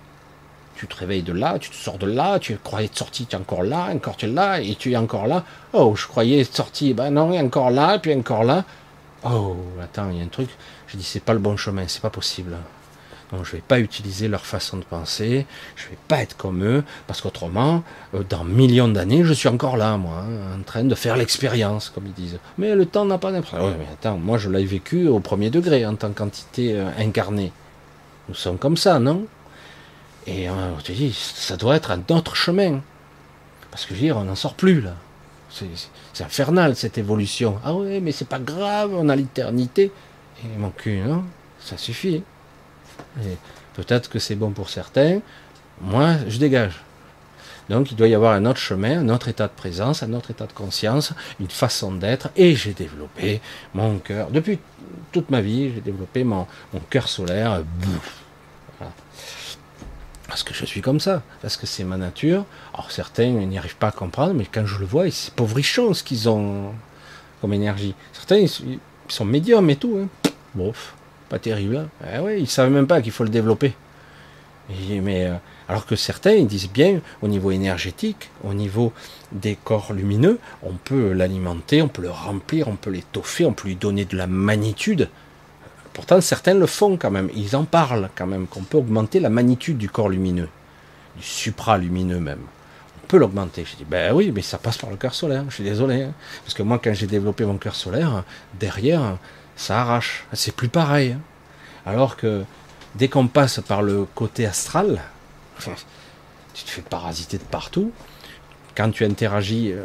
Tu te réveilles de là, tu te sors de là, tu croyais être sorti, tu es encore là, encore tu es là, et tu es encore là. Oh, je croyais être sorti, ben non, encore là, puis encore là. Oh, attends, il y a un truc. Je dis, c'est pas le bon chemin, c'est pas possible. Donc je ne vais pas utiliser leur façon de penser, je ne vais pas être comme eux, parce qu'autrement, euh, dans millions d'années, je suis encore là, moi, hein, en train de faire l'expérience, comme ils disent. Mais le temps n'a pas d'importance. Oui, mais attends, moi je l'ai vécu au premier degré en tant qu'entité euh, incarnée. Nous sommes comme ça, non? Et euh, te dis, ça doit être un autre chemin. Parce que je veux dire, on n'en sort plus là. C'est infernal cette évolution. Ah oui, mais c'est pas grave, on a l'éternité. Et mon cul, non Ça suffit. Peut-être que c'est bon pour certains. Moi, je dégage. Donc il doit y avoir un autre chemin, un autre état de présence, un autre état de conscience, une façon d'être. Et j'ai développé mon cœur. Depuis toute ma vie, j'ai développé mon, cœur solaire. Parce que je suis comme ça, parce que c'est ma nature. Alors certains n'y arrivent pas à comprendre, mais quand je le vois, c'est pauvrichon ce qu'ils ont comme énergie. Certains, ils sont médiums et tout. Hein. Bof. Pas terrible. Hein. Eh oui, ils ne savent même pas qu'il faut le développer. mais, euh, alors que certains ils disent bien, au niveau énergétique, au niveau des corps lumineux, on peut l'alimenter, on peut le remplir, on peut l'étoffer, on peut lui donner de la magnitude. Pourtant, certains le font quand même. Ils en parlent quand même, qu'on peut augmenter la magnitude du corps lumineux, du supralumineux même. On peut l'augmenter. Je dis, ben oui, mais ça passe par le cœur solaire. Je suis désolé. Hein. Parce que moi, quand j'ai développé mon cœur solaire, derrière, ça arrache. C'est plus pareil. Hein. Alors que dès qu'on passe par le côté astral, tu te fais parasiter de partout. Quand tu interagis, euh,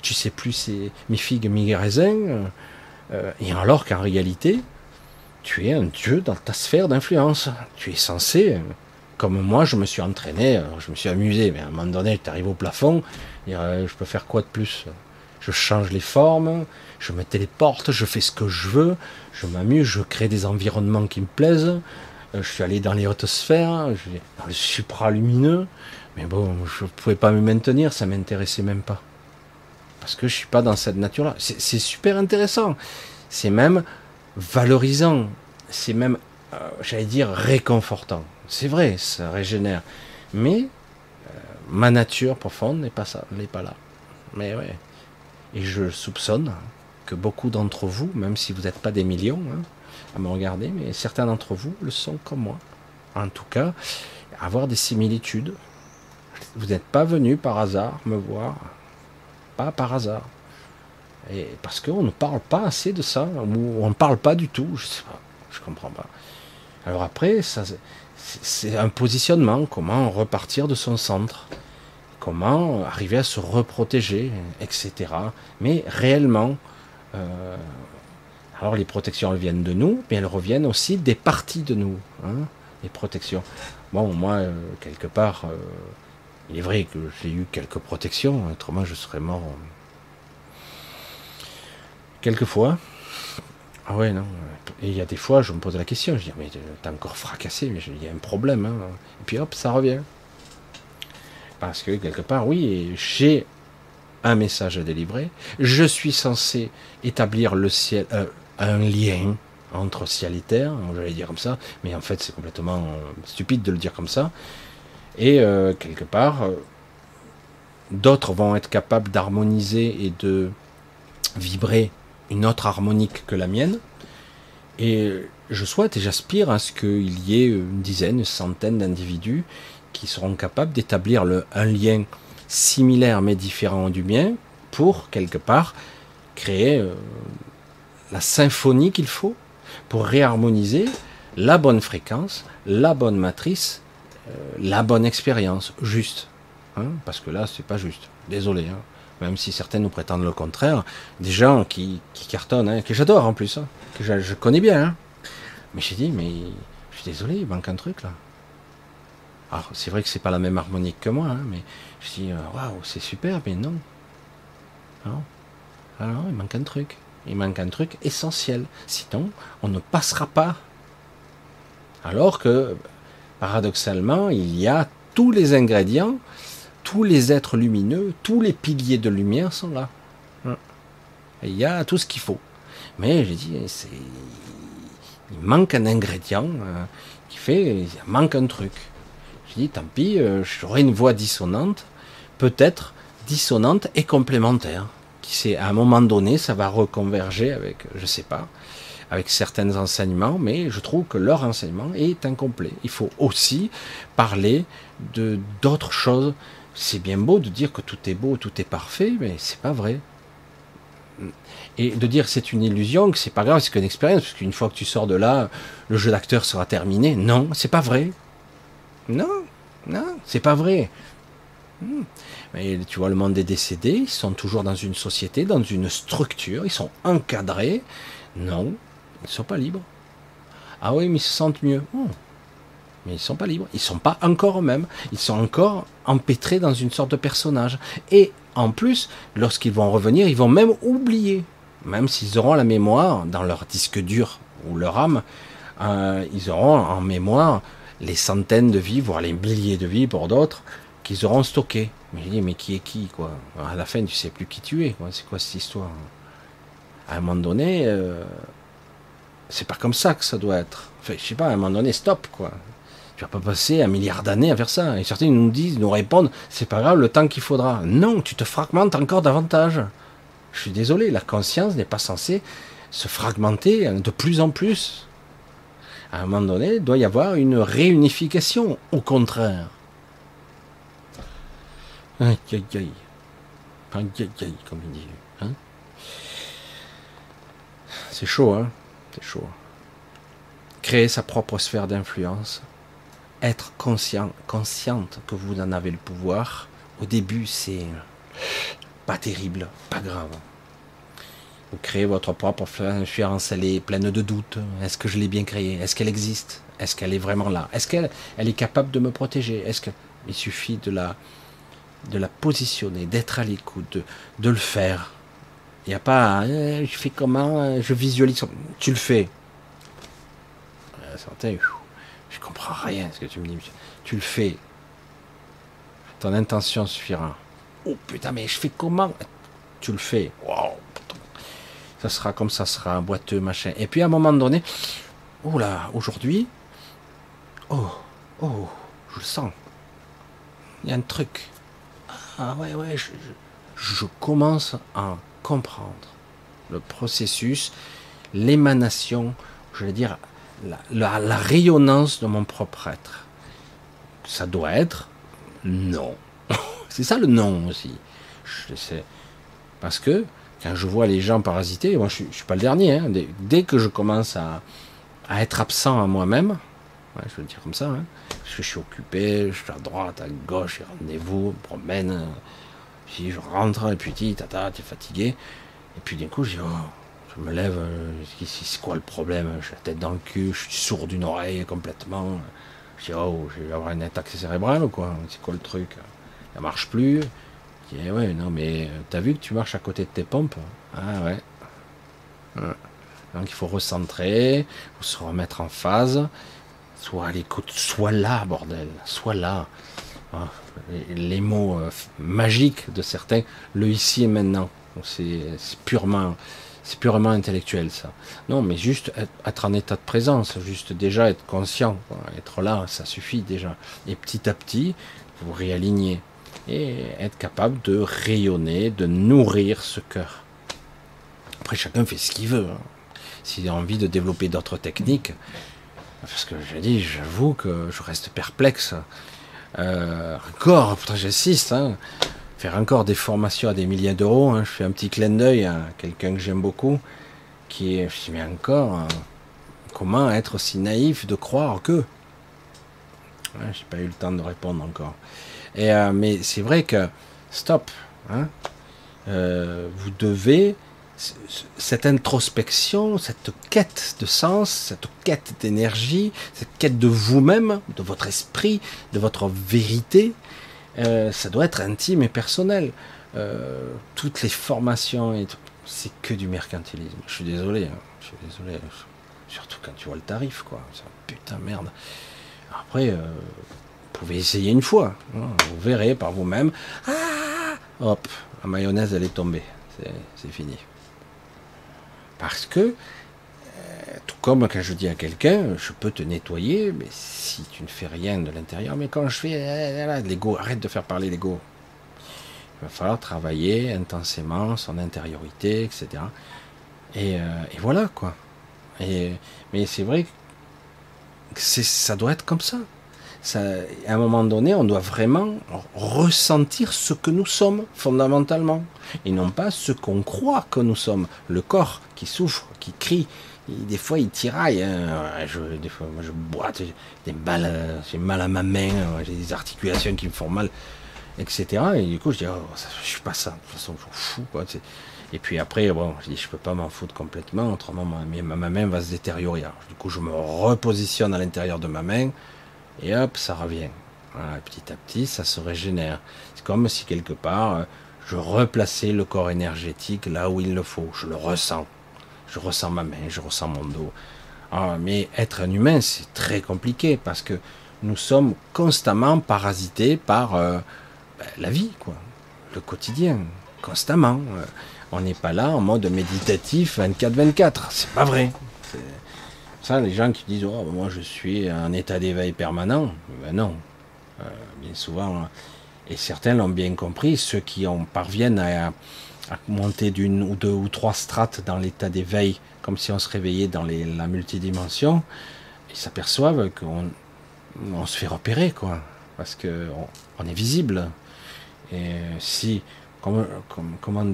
tu sais plus c'est mi figue, mi raisin. Euh, et alors qu'en réalité, tu es un dieu dans ta sphère d'influence. Tu es censé, comme moi, je me suis entraîné, je me suis amusé, mais à un moment donné, tu arrives au plafond, je peux faire quoi de plus? Je change les formes, je me téléporte, je fais ce que je veux, je m'amuse, je crée des environnements qui me plaisent. Euh, je suis allé dans les hautes sphères, dans le supralumineux, mais bon, je ne pouvais pas me maintenir, ça m'intéressait même pas. Parce que je suis pas dans cette nature-là. C'est super intéressant. C'est même valorisant. C'est même, euh, j'allais dire, réconfortant. C'est vrai, ça régénère. Mais euh, ma nature profonde n'est pas ça, n'est pas là. Mais ouais. Et je soupçonne beaucoup d'entre vous, même si vous n'êtes pas des millions hein, à me regarder, mais certains d'entre vous le sont comme moi. En tout cas, avoir des similitudes. Vous n'êtes pas venu par hasard me voir. pas par hasard. Et parce qu'on ne parle pas assez de ça, ou on ne parle pas du tout, je sais pas, je comprends pas. Alors après, ça, c'est un positionnement, comment repartir de son centre, comment arriver à se reprotéger, etc. Mais réellement, euh, alors les protections elles viennent de nous, mais elles reviennent aussi des parties de nous, hein, les protections. Bon, moi, euh, quelque part, euh, il est vrai que j'ai eu quelques protections, autrement je serais mort. Quelquefois. Ah ouais, non. Et il y a des fois, je me pose la question, je dis, mais t'es encore fracassé, mais il y a un problème. Hein. Et puis hop, ça revient. Parce que quelque part, oui, j'ai un message à délivrer. Je suis censé établir le ciel, euh, un lien entre ciel et terre, j'allais dire comme ça, mais en fait c'est complètement euh, stupide de le dire comme ça. Et euh, quelque part, d'autres vont être capables d'harmoniser et de vibrer une autre harmonique que la mienne. Et je souhaite et j'aspire à ce qu'il y ait une dizaine, une centaine d'individus qui seront capables d'établir un lien similaire mais différent du mien pour, quelque part, créer euh, la symphonie qu'il faut pour réharmoniser la bonne fréquence, la bonne matrice, euh, la bonne expérience, juste. Hein, parce que là, c'est pas juste. Désolé. Hein même si certains nous prétendent le contraire, des gens qui, cartonnent, hein, que j'adore en plus, que je, connais bien. Mais j'ai dit, mais je suis désolé, il manque un truc là. Alors c'est vrai que c'est pas la même harmonique que moi, mais je dis, euh, waouh, c'est super, mais non. Non. Alors il manque un truc. Il manque un truc essentiel. Sinon, on ne passera pas. Alors que, paradoxalement, il y a tous les ingrédients tous les êtres lumineux, tous les piliers de lumière sont là. il y a tout ce qu'il faut. Mais j'ai dit, il manque un ingrédient euh, qui fait, il manque un truc. J'ai dit, tant pis, euh, j'aurai une voix dissonante, peut-être dissonante et complémentaire. Qui sait, à un moment donné, ça va reconverger avec, je sais pas, avec certains enseignements, mais je trouve que leur enseignement est incomplet. Il faut aussi parler de d'autres choses c'est bien beau de dire que tout est beau, tout est parfait, mais c'est pas vrai. Et de dire que c'est une illusion, que c'est pas grave, c'est qu'une expérience, parce qu'une fois que tu sors de là, le jeu d'acteur sera terminé. Non, c'est pas vrai. Non, non, c'est pas vrai. Hmm. Mais tu vois, le monde des décédés, ils sont toujours dans une société, dans une structure, ils sont encadrés. Non, ils ne sont pas libres. Ah oui, mais ils se sentent mieux. Oh, mais ils sont pas libres, ils sont pas encore eux-mêmes, ils sont encore empêtrés dans une sorte de personnage. Et en plus, lorsqu'ils vont revenir, ils vont même oublier, même s'ils auront la mémoire dans leur disque dur ou leur âme, euh, ils auront en mémoire les centaines de vies, voire les milliers de vies pour d'autres, qu'ils auront stockées. Mais je dis, mais qui est qui, quoi? À la fin, tu sais plus qui tu es, quoi. C'est quoi cette histoire? À un moment donné, euh, c'est pas comme ça que ça doit être. Enfin, je sais pas, à un moment donné, stop, quoi. Tu vas pas passer un milliard d'années à faire ça. Et certains nous disent, nous répondent, c'est pas grave, le temps qu'il faudra. Non, tu te fragmentes encore davantage. Je suis désolé, la conscience n'est pas censée se fragmenter de plus en plus. À un moment donné, il doit y avoir une réunification, au contraire. Comme il dit. Hein. C'est chaud, hein C'est chaud. Créer sa propre sphère d'influence être conscient, consciente que vous en avez le pouvoir, au début, c'est pas terrible, pas grave. Vous créez votre propre influence, elle est pleine de doutes. Est-ce que je l'ai bien créée? Est-ce qu'elle existe? Est-ce qu'elle est vraiment là? Est-ce qu'elle elle est capable de me protéger? Est-ce qu'il suffit de la, positionner, d'être à l'écoute, de, le faire Il n'y a pas, eh, je fais comment Je visualise. Tu le fais. Santé, je comprends rien ce que tu me dis. Tu le fais. Ton intention suffira. Oh putain, mais je fais comment? Tu le fais. Wow. Ça sera comme ça sera, boiteux, machin. Et puis à un moment donné, oh là, aujourd'hui, oh, oh, je le sens. Il y a un truc. Ah ouais, ouais, je, je commence à comprendre le processus, l'émanation, je veux dire, la, rayonnance de mon propre être. Ça doit être non. c'est ça le non aussi. Je sais. Parce que quand je vois les gens parasiter, moi je ne suis pas le dernier, hein, dès, que je commence à, être absent à moi-même, je veux dire comme ça, hein, parce que je suis occupé, je suis à droite, à gauche, rendez-vous, promène, puis je rentre, et puis tu tata, es fatigué, et puis d'un coup je dis, oh, je me lève, euh, c'est quoi le problème J'ai la tête dans le cul, je suis sourd d'une oreille complètement. Je dis, oh, je vais avoir une attaque cérébrale ou quoi C'est quoi le truc Ça marche plus. Eh ouais, non, mais euh, t'as vu que tu marches à côté de tes pompes Ah ouais. Donc il faut recentrer, faut se remettre en phase, soit à l'écoute, soit là, bordel, soit là. Ah, les, mots euh, magiques de certains, le ici et maintenant. C'est purement purement intellectuel ça. Non, mais juste être, en état de présence, juste déjà être conscient, être là, ça suffit déjà. Et petit à petit, vous réalignez et être capable de rayonner, de nourrir ce cœur. Après, chacun fait ce qu'il veut. Hein. S'il a envie de développer d'autres techniques, parce que je dis, j'avoue que je reste perplexe. Euh, encore, pourtant j'insiste, hein, faire encore des formations à des milliers d'euros. Hein. Je fais un petit clin d'œil à quelqu'un que j'aime beaucoup, qui est, je dis, encore, hein, comment être aussi naïf de croire que. Je J'ai pas eu le temps de répondre encore. Euh, mais c'est vrai que, stop, hein, euh, vous devez, cette introspection, cette quête de sens, cette quête d'énergie, cette quête de vous-même, de votre esprit, de votre vérité, euh, ça doit être intime et personnel. Toutes les formations, c'est que du mercantilisme. Je suis désolé, hein. je suis désolé. Surtout quand tu vois le tarif, quoi. Putain merde. Après, pouvez essayer une fois. Hein. Vous verrez par vous-même. Ah Hop, la mayonnaise, elle est tombée. C'est fini. Parce que tout comme quand je dis à quelqu'un, je peux te nettoyer, mais si tu ne fais rien de l'intérieur, mais quand je fais eh, l'ego, arrête de faire parler l'ego. Il va falloir travailler intensément son intériorité, etc. Et, euh, voilà quoi. Mais c'est vrai que ça doit être comme ça. Ça. À un moment donné, on doit vraiment ressentir ce que nous sommes fondamentalement, et non pas ce qu'on croit que nous sommes. Le corps qui souffre, qui crie, des fois, il tiraille. Hein. des fois, moi, je boite, j'ai mal, j'ai mal à ma main, j'ai des articulations qui me font mal, etc. Et du coup, je dis, oh, je suis pas ça. De toute façon, je m'en fous. Quoi. Et puis après, bon, je dis, je peux pas m'en foutre complètement, autrement, ma, main va se détériorer. du coup, je me repositionne à l'intérieur de ma main, et hop, ça revient. petit à petit, ça se régénère. C'est comme si quelque part, euh, je replaçais le corps énergétique là où il le faut. Je le ressens. Je ressens ma main, je ressens mon dos. Ah, mais être un humain, c'est très compliqué parce que nous sommes constamment parasités par euh, ben, la vie, quoi, le quotidien, constamment. Euh, on n'est pas là en mode méditatif 24-24, c'est pas vrai. Ça, les gens qui disent oh, moi je suis en état d'éveil permanent, ben non, euh, bien souvent, et certains l'ont bien compris, ceux qui en parviennent à, monter d'une ou deux ou trois strates dans l'état d'éveil, comme si on se réveillait dans la multidimension, ils s'aperçoivent qu'on on se fait repérer, quoi, parce que on, est visible. Et si, comme, comme, comment,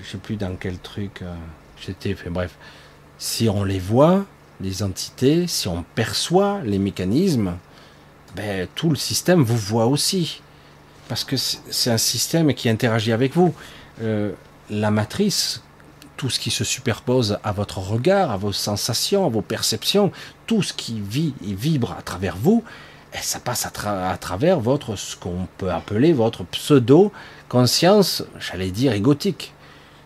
je sais plus dans quel truc euh, j'étais, bref, si on les voit, les entités, si on perçoit les mécanismes, ben, tout le système vous voit aussi. Parce que c'est un système qui interagit avec vous. Euh, la matrice, tout ce qui se superpose à votre regard, à vos sensations, à vos perceptions, tout ce qui vit et vibre à travers vous, et eh, ça passe à, travers votre, ce qu'on peut appeler votre pseudo-conscience, j'allais dire égotique.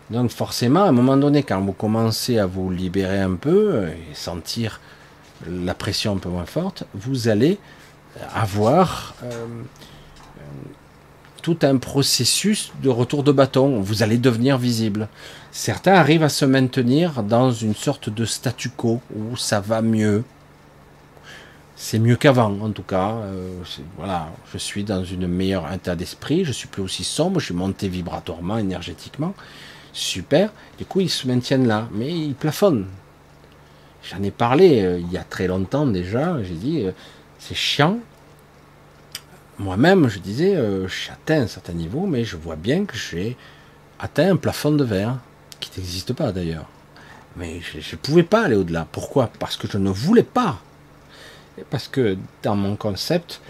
Donc forcément, à un moment donné, quand vous commencez à vous libérer un peu et sentir la pression un peu moins forte, vous allez avoir euh, tout un processus de retour de bâton. Vous allez devenir visible. Certains arrivent à se maintenir dans une sorte de statu quo où ça va mieux. C'est mieux qu'avant, en tout cas. Euh, voilà, je suis dans une meilleure état d'esprit. Je suis plus aussi sombre. Je suis monté vibratoirement, énergétiquement. Super. Du coup, ils se maintiennent là, mais ils plafonnent. J'en ai parlé euh, il y a très longtemps déjà. J'ai dit, euh, c'est chiant moi-même, je disais, euh, j'atteins un certain niveau, mais je vois bien que j'ai atteint un plafond de verre, qui n'existe pas d'ailleurs. Mais je ne pouvais pas aller au-delà. Pourquoi? Parce que je ne voulais pas. Parce que dans mon concept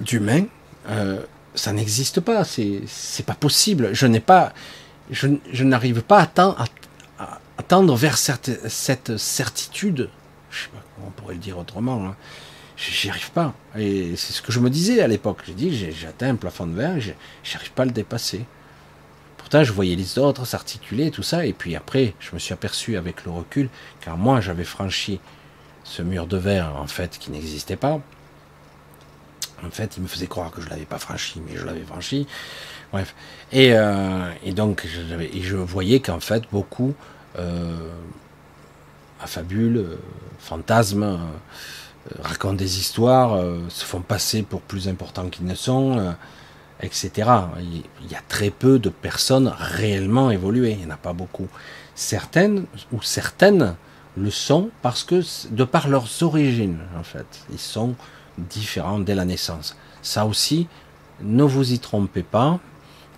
d'humain, ça n'existe pas. C'est pas possible. Je n'ai pas, je, n'arrive pas à, tendre vers cette, cette certitude. Je sais pas comment on pourrait le dire autrement. Hein. J'y arrive pas. Et c'est ce que je me disais à l'époque. J'ai dit, j'ai, atteint un plafond de verre, j'arrive pas à le dépasser. Pourtant, je voyais les autres s'articuler, tout ça. Et puis après, je me suis aperçu avec le recul, car moi, j'avais franchi ce mur de verre, en fait, qui n'existait pas. En fait, il me faisait croire que je l'avais pas franchi, mais je l'avais franchi. Bref. Et, euh, donc, je, voyais qu'en fait, beaucoup euh, affabulent, euh, euh, racontent des histoires, se font passer pour plus importants qu'ils ne sont, etc. Il y a très peu de personnes réellement évoluées. Il n'y en a pas beaucoup. Certaines ou certaines le sont parce que, de par leurs origines, en fait, ils sont différents dès la naissance. Ça aussi, ne vous y trompez pas.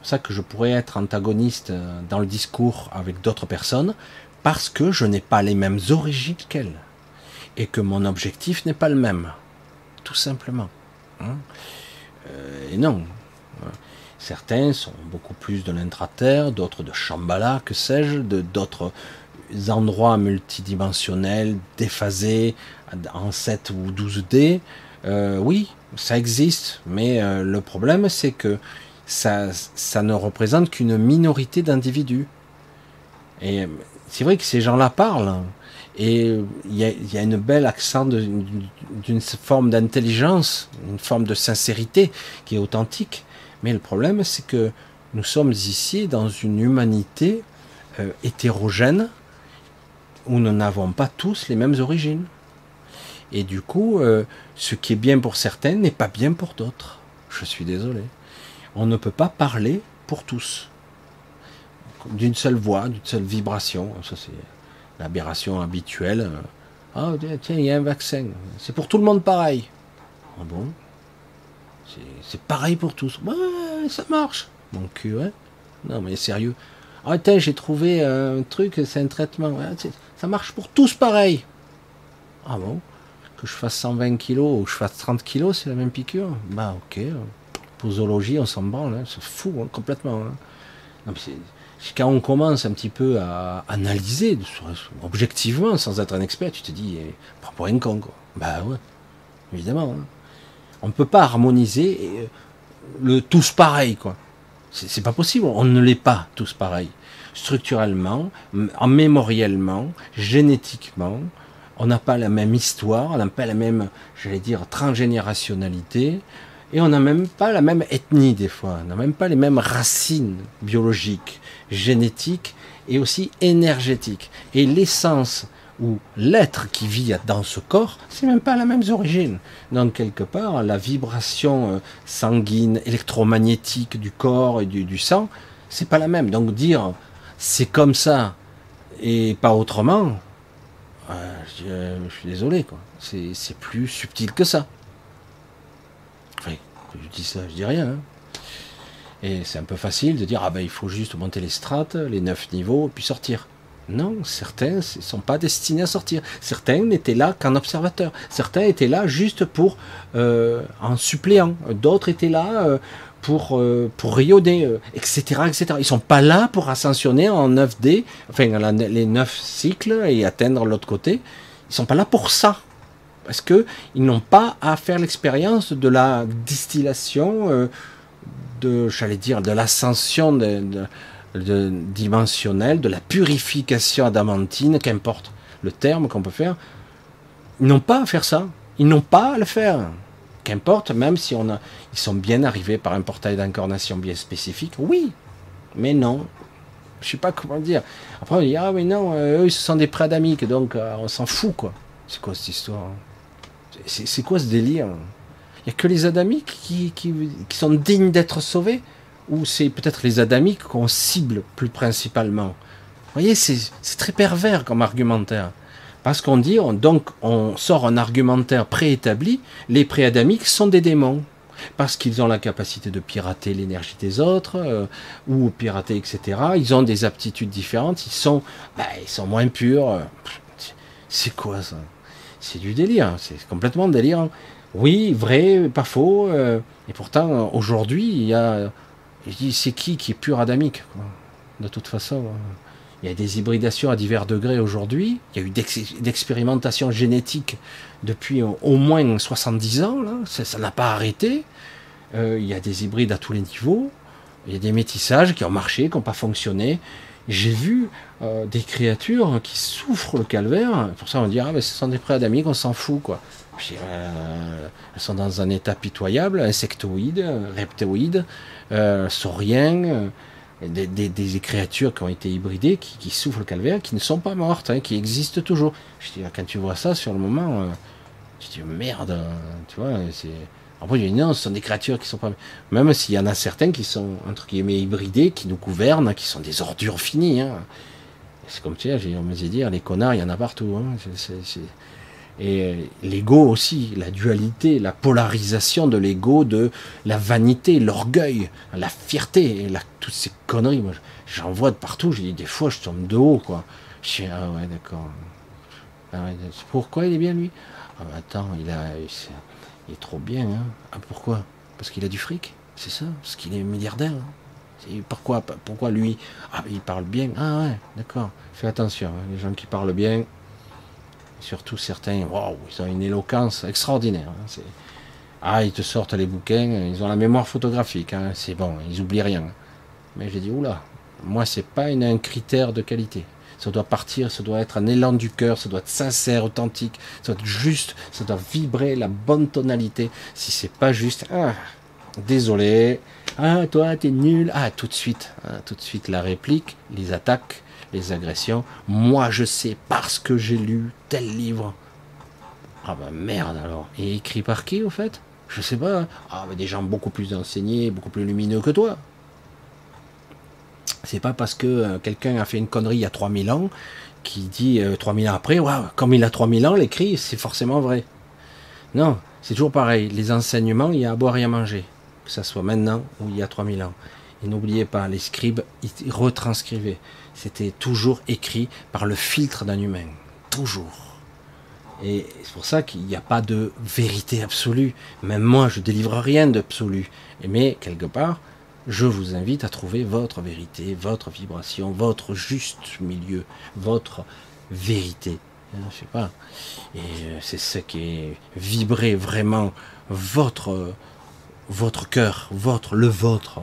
Pour ça que je pourrais être antagoniste euh, dans le discours avec d'autres personnes, parce que je n'ai pas les mêmes origines qu'elles. Et que mon objectif n'est pas le même. Tout simplement. Hein. Euh, et non. Certains sont beaucoup plus de l'intraterre, d'autres de Shambhala, que sais-je, de d'autres endroits multidimensionnels, déphasés, en 7 ou 12D. Euh, oui, ça existe, mais le problème c'est que ça, ça ne représente qu'une minorité d'individus. Et c'est vrai que ces gens-là parlent, et il y a, y a, une belle accent d'une forme d'intelligence, une forme de sincérité qui est authentique. Mais le problème, c'est que nous sommes ici dans une humanité euh, hétérogène où nous n'avons pas tous les mêmes origines. Et du coup, euh, ce qui est bien pour certains n'est pas bien pour d'autres. Je suis désolé. On ne peut pas parler pour tous. D'une seule voix, d'une seule vibration. Ça, c'est l'aberration habituelle. Ah, tiens, il y a un vaccin. C'est pour tout le monde pareil. Ah bon? C'est pareil pour tous. Ouais, ça marche. Mon cul, ouais. Non, mais sérieux. Ah, tiens, j'ai trouvé un truc, c'est un traitement. ça marche pour tous pareil. Ah bon? Que je fasse 120 kilos ou que je fasse 30 kilos, c'est la même piqûre? Bah ok. On s'en branle, hein, c'est fou hein, complètement. Hein. quand on commence un petit peu à analyser objectivement, sans être un expert, tu te dis, eh, prends pour un con, quoi. Bah ouais, évidemment. Hein. On ne peut pas harmoniser euh, le tous pareil, quoi. C'est pas possible, on ne l'est pas tous pareil. Structurellement, mémoriellement, génétiquement, on n'a pas la même histoire, on n'a pas la même, j'allais dire, transgénérationnalité, et on n'a même pas la même ethnie des fois, on n'a même pas les mêmes racines biologiques, génétiques et aussi énergétiques. Et l'essence ou l'être qui vit dans ce corps, c'est même pas la même origine. Donc quelque part, la vibration euh, sanguine, électromagnétique du corps et du, sang, c'est pas la même. Donc dire c'est comme ça et pas autrement, euh, je, suis désolé, quoi. C'est plus subtil que ça. Enfin, je dis ça, je dis rien. Hein. Et c'est un peu facile de dire, ah ben il faut juste monter les strates, les neuf niveaux, puis sortir. Non, certains ne sont pas destinés à sortir. Certains n'étaient là qu'en observateur. Certains étaient là juste pour euh, en suppléant. D'autres étaient là euh, pour, euh, pour rayonner, etc., etc. Ils sont pas là pour ascensionner en 9D, enfin les 9 cycles et atteindre l'autre côté. Ils sont pas là pour ça. Parce que ils n'ont pas à faire l'expérience de la distillation, euh, de, j'allais dire, de l'ascension dimensionnelle, de la purification adamantine, qu'importe le terme qu'on peut faire. Ils n'ont pas à faire ça. Ils n'ont pas à le faire. Qu'importe, même si on a, ils sont bien arrivés par un portail d'incarnation bien spécifique, oui, mais non. Je sais pas comment dire. Après on dit ah mais non, euh, eux ils sont des préadamiques, donc euh, on s'en fout quoi. C'est quoi cette histoire hein? C'est quoi ce délire? Il y a que les adamiques qui, qui, sont dignes d'être sauvés? Ou c'est peut-être les adamiques qu'on cible plus principalement? Vous voyez, c'est très pervers comme argumentaire. Parce qu'on dit, donc on sort un argumentaire préétabli, les préadamiques sont des démons. parce qu'ils ont la capacité de pirater l'énergie des autres, euh, ou pirater, etc. Ils ont des aptitudes différentes, ils sont, bah, ils sont moins purs. C'est quoi ça? C'est du délire, c'est complètement délire. Oui, vrai, pas faux. Euh, et pourtant, aujourd'hui, il y a. Je dis, c'est qui qui est pur adamique De toute façon. Il y a des hybridations à divers degrés aujourd'hui. Il y a eu d'expérimentation génétique depuis au moins 70 ans. Ça n'a pas arrêté. Euh, il y a des hybrides à tous les niveaux. Il y a des métissages qui ont marché, qui n'ont pas fonctionné. J'ai vu euh, des créatures qui souffrent le calvaire. Pour ça, on dit ah mais ce sont des préadamiques, on s'en fout quoi. Euh, elles sont dans un état pitoyable, insectoïdes, reptoïdes, sauriens des, créatures qui ont été hybridées, qui, souffrent le calvaire, qui ne sont pas mortes, hein, qui existent toujours. Je dis, quand tu vois ça sur le moment, euh, tu dis merde, tu vois, c'est. Après, je dis non, ce sont des créatures qui sont pas. Même s'il y en a certains qui sont, entre guillemets, hybridés, qui nous gouvernent, qui sont des ordures finies. Hein. C'est comme tu sais, on me dire, les connards, il y en a partout. Hein. Et euh, l'ego aussi, la dualité, la polarisation de l'ego, de la vanité, l'orgueil, la fierté, toutes ces conneries. Moi, j'en vois de partout. J'ai des fois, je tombe de haut, quoi. Je dis, ah ouais, d'accord. Ah pourquoi il est bien, lui? Ah Attends, il, a, il trop bien. Hein. Ah, pourquoi? Parce qu'il a du fric C'est ça Parce qu'il est milliardaire hein. pourquoi, pourquoi lui? Ah, il parle bien. Ah ouais, d'accord. Fais attention, hein. les gens qui parlent bien, Surtout certains, waouh, ils ont une éloquence extraordinaire. Hein, ah, ils te sortent les bouquins, ils ont la mémoire photographique, hein, c'est bon, ils oublient rien. Mais j'ai dit, oula, moi, c'est pas un critère de qualité. Ça doit partir, ça doit être un élan du cœur, ça doit être sincère, authentique, ça doit être juste, ça doit vibrer la bonne tonalité. Si c'est pas juste, ah, désolé, ah, toi, t'es nul, ah, tout de suite, hein, tout de suite la réplique, les attaques, les agressions. Moi, je sais parce que j'ai lu tel livre. Ah bah merde alors. Et écrit par qui au fait? Je sais pas. Ah mais des gens beaucoup plus enseignés, beaucoup plus lumineux que toi. C'est pas parce que euh, quelqu'un a fait une connerie il y a 3000 ans qui dit 3000 euh, ans après, comme il a 3000 ans, l'écrit, c'est forcément vrai. Non, c'est toujours pareil. Les enseignements, il y a à boire et à manger. Que ça soit maintenant ou il y a 3000 ans. Et n'oubliez pas, les scribes, ils retranscrivaient. C'était toujours écrit par le filtre d'un humain. Toujours. Et c'est pour ça qu'il n'y a pas de vérité absolue. Même moi, je délivre rien d'absolu. Mais quelque part, je vous invite à trouver votre vérité, votre vibration, votre juste milieu, votre vérité. Je sais pas. Et euh, c'est ce qui est vibrer vraiment votre votre cœur, votre le vôtre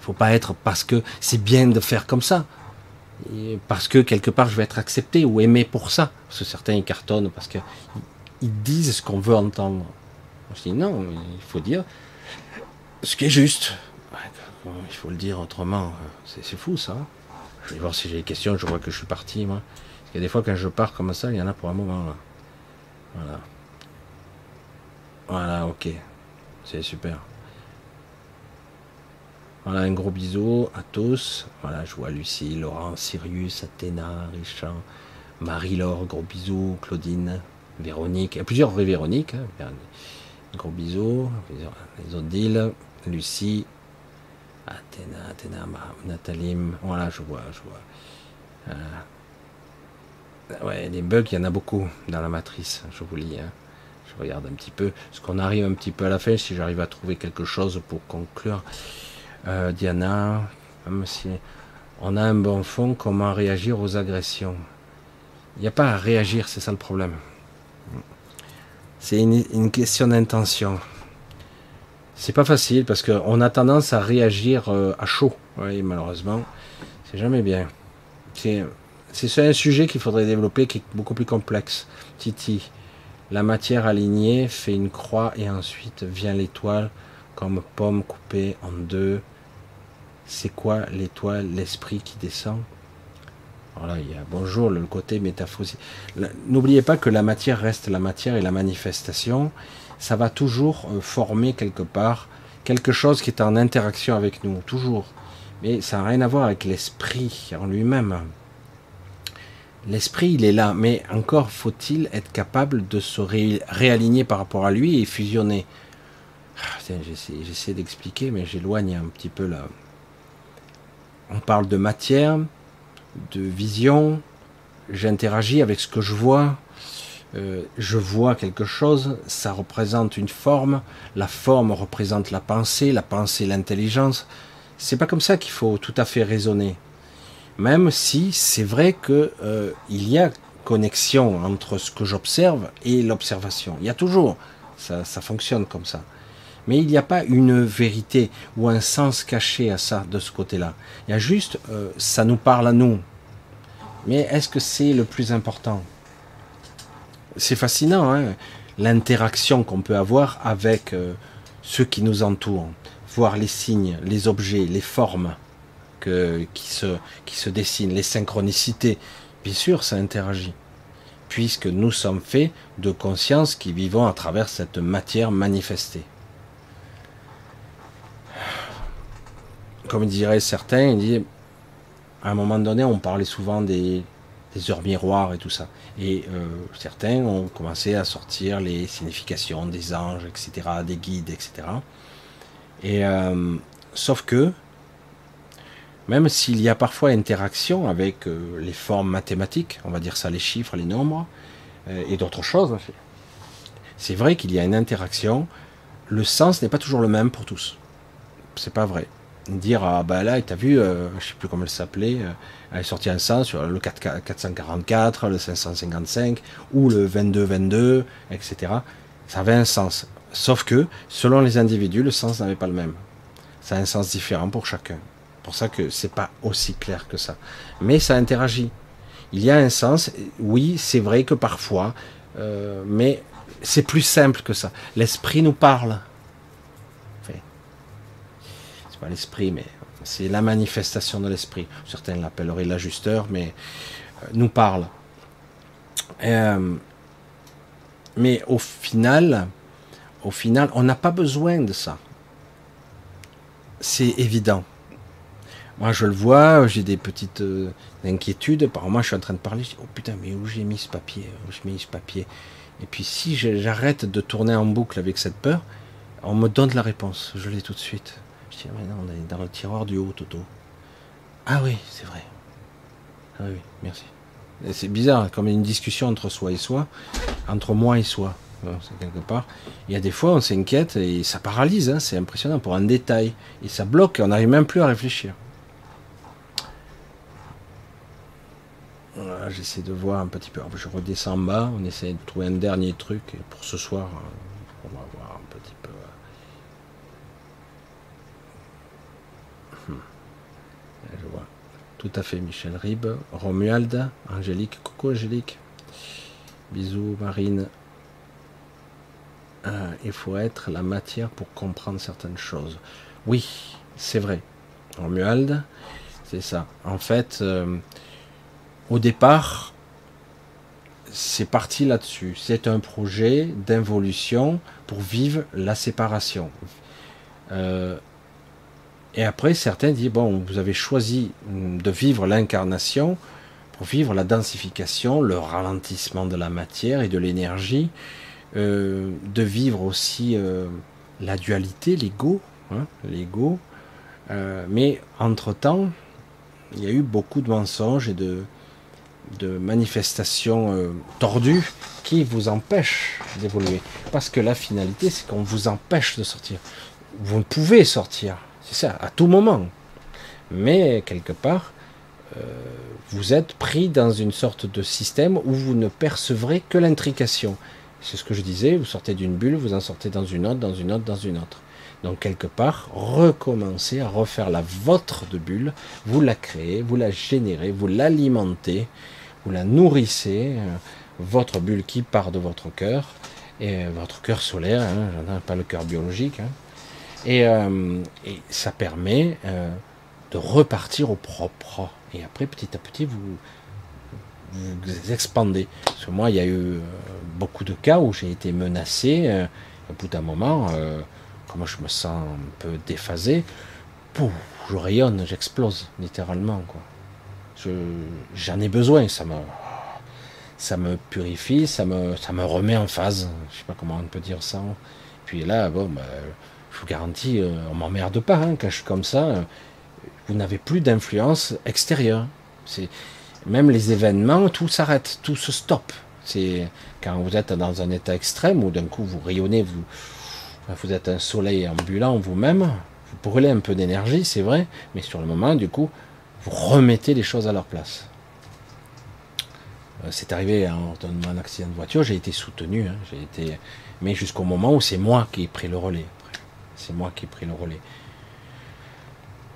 faut pas être parce que c'est bien de faire comme ça. parce que quelque part je vais être accepté ou aimé pour ça. Parce que certains ils cartonnent parce qu'ils disent ce qu'on veut entendre. Je dis non, il faut dire ce qui est juste. Il faut le dire autrement. C'est fou ça. Je vais voir si j'ai des questions. Je vois que je suis parti moi. Parce a des fois quand je pars comme ça, il y en a pour un moment là. Voilà. Voilà, ok. C'est super. Voilà, un gros bisou à tous. Voilà, je vois Lucie, Laurent, Sirius, Athéna, Richard, Marie-Laure, gros bisous, Claudine, Véronique. Il y a plusieurs vraies Véroniques. Hein. Gros bisous. Les Odile, Lucie, Athéna, Athéna, Nathalie. Voilà, je vois, je vois. Euh, ouais, des bugs, il y en a beaucoup dans la matrice, je vous lis. Hein. Je regarde un petit peu. ce qu'on arrive un petit peu à la fin, si j'arrive à trouver quelque chose pour conclure. Euh, Diana, on a un bon fond, comment réagir aux agressions? Il n'y a pas à réagir, c'est ça le problème. C'est une, question d'intention. C'est pas facile parce qu'on a tendance à réagir euh, à chaud. Oui, malheureusement, c'est jamais bien. C'est un sujet qu'il faudrait développer qui est beaucoup plus complexe. Titi, la matière alignée fait une croix et ensuite vient l'étoile comme pomme coupée en deux c'est quoi l'étoile, l'esprit qui descend? Voilà, bonjour le côté métaphysique. N'oubliez pas que la matière reste la matière et la manifestation, ça va toujours euh, former quelque part quelque chose qui est en interaction avec nous, toujours. Mais ça n'a rien à voir avec l'esprit en lui-même. L'esprit, il est là, mais encore faut-il être capable de se réaligner par rapport à lui et fusionner. Ah, j'essaie d'expliquer, mais j'éloigne un petit peu là. On parle de matière, de vision, j'interagis avec ce que je vois, euh, je vois quelque chose, ça représente une forme, la forme représente la pensée, la pensée l'intelligence. C'est pas comme ça qu'il faut tout à fait raisonner. Même si c'est vrai que euh, il y a connexion entre ce que j'observe et l'observation. Il y a toujours, ça, fonctionne comme ça. Mais il n'y a pas une vérité ou un sens caché à ça de ce côté-là. Il y a juste, euh, ça nous parle à nous. Mais est-ce que c'est le plus important? C'est fascinant, hein, l'interaction qu'on peut avoir avec euh, ceux qui nous entourent, voir les signes, les objets, les formes qui, se, dessinent, les synchronicités. Bien sûr, ça interagit, puisque nous sommes faits de conscience qui vivons à travers cette matière manifestée. Comme diraient certains, à un moment donné, on parlait souvent des, des heures miroirs et tout ça. Et euh, certains ont commencé à sortir les significations des anges, etc., des guides, etc. Et euh, sauf que, même s'il y a parfois interaction avec euh, les formes mathématiques, on va dire ça, les chiffres, les nombres, et d'autres choses, c'est vrai qu'il y a une interaction. Le sens n'est pas toujours le même pour tous. C'est pas vrai dire ah bah là t'as vu euh, je sais plus comment elle s'appelait euh, elle est sortie un sens sur le 4, 444 le 555 ou le 2222 etc ça avait un sens. Sauf que selon les individus le sens n'avait pas le même. Ça a un sens différent pour chacun. Pour ça que c'est pas aussi clair que ça. Mais ça interagit. Il y a un sens oui c'est vrai que parfois euh, mais c'est plus simple que ça. L'esprit nous parle pas l'esprit, mais c'est la manifestation de l'esprit. Certains l'appelleraient l'ajusteur, mais euh, nous parle. Euh, mais au final, au final, on n'a pas besoin de ça. C'est évident. Moi, je le vois, j'ai des petites euh, inquiétudes. Par moi, je suis en train de parler. Je dis, oh putain, mais où j'ai mis ce papier Où j'ai mis ce papier? Et puis, si j'arrête de tourner en boucle avec cette peur, on me donne la réponse. Je l'ai tout de suite on est dans le tiroir du haut, Toto. Ah oui, c'est vrai. Ah oui, merci. C'est bizarre, comme une discussion entre soi et soi, entre moi et soi, c'est quelque part. Il y a des fois, on s'inquiète et ça paralyse, hein, c'est impressionnant pour un détail. Et ça bloque, on n'arrive même plus à réfléchir. j'essaie de voir un petit peu. Je redescends en bas, on essaie de trouver un dernier truc pour ce soir. On va voir un petit peu. Je vois. Tout à fait, Michel Rib. Romuald, Angélique. Coucou, Angélique. Bisous, Marine. Ah, il faut être la matière pour comprendre certaines choses. Oui, c'est vrai. Romuald, c'est ça. En fait, euh, au départ, c'est parti là-dessus. C'est un projet d'involution pour vivre la séparation. Euh, et après, certains disent, bon, vous avez choisi de vivre l'incarnation pour vivre la densification, le ralentissement de la matière et de l'énergie, euh, de vivre aussi euh, la dualité, l'ego, hein, l'ego. Euh, mais entre-temps, il y a eu beaucoup de mensonges et de manifestations tordues qui vous empêchent d'évoluer. Parce que la finalité, c'est qu'on vous empêche de sortir. Vous ne pouvez sortir. C'est ça, à tout moment. Mais quelque part, euh, vous êtes pris dans une sorte de système où vous ne percevrez que l'intrication. C'est ce que je disais, vous sortez d'une bulle, vous en sortez dans une autre, dans une autre, dans une autre. Donc quelque part, recommencez à refaire la vôtre de bulle, vous la créez, vous la générez, vous l'alimentez, vous la nourrissez, euh, votre bulle qui part de votre cœur, et votre cœur solaire, hein, pas le cœur biologique, hein, euh, et, ça permet euh, de repartir au propre. Et après, petit à petit, vous, vous expandez. Parce que moi, il y a eu euh, beaucoup de cas où j'ai été menacé. au bout d'un moment, comment je me sens un peu déphasé, pouf, je rayonne, j'explose, littéralement. Quoi. j'en ai besoin, ça me, ça me purifie, ça me, ça me remet en phase. Je sais pas comment on peut dire ça puis là, bon, bah, je vous garantis, euh, on m'emmerde pas hein, quand je suis comme ça. vous n'avez plus d'influence extérieure. C'est même les événements, tout s'arrête, tout se stoppe. C'est quand vous êtes dans un état extrême où d'un coup vous rayonnez, vous, vous êtes un soleil ambulant vous-même, vous brûlez un peu d'énergie, c'est vrai, mais sur le moment, du coup, vous remettez les choses à leur place. Euh, c'est arrivé en un accident de voiture, j'ai été soutenu, hein, j'ai été, mais jusqu'au moment où c'est moi qui ai pris le relais. C'est moi qui ai pris le relais.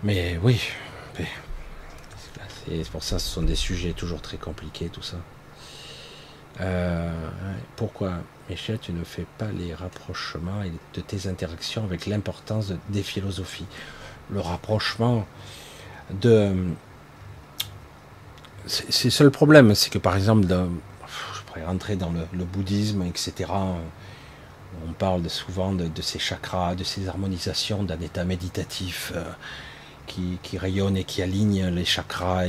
Mais oui, c'est pour ça, ce sont des sujets toujours très compliqués, tout ça. Euh, pourquoi, Michel, tu ne fais pas les rapprochements de tes interactions avec l'importance des philosophies? Le rapprochement de. C'est le problème, c'est que par exemple, je pourrais rentrer dans le, bouddhisme, etc. On parle souvent de, ces chakras, de ces harmonisations d'un état méditatif euh, qui, rayonne et qui aligne les chakras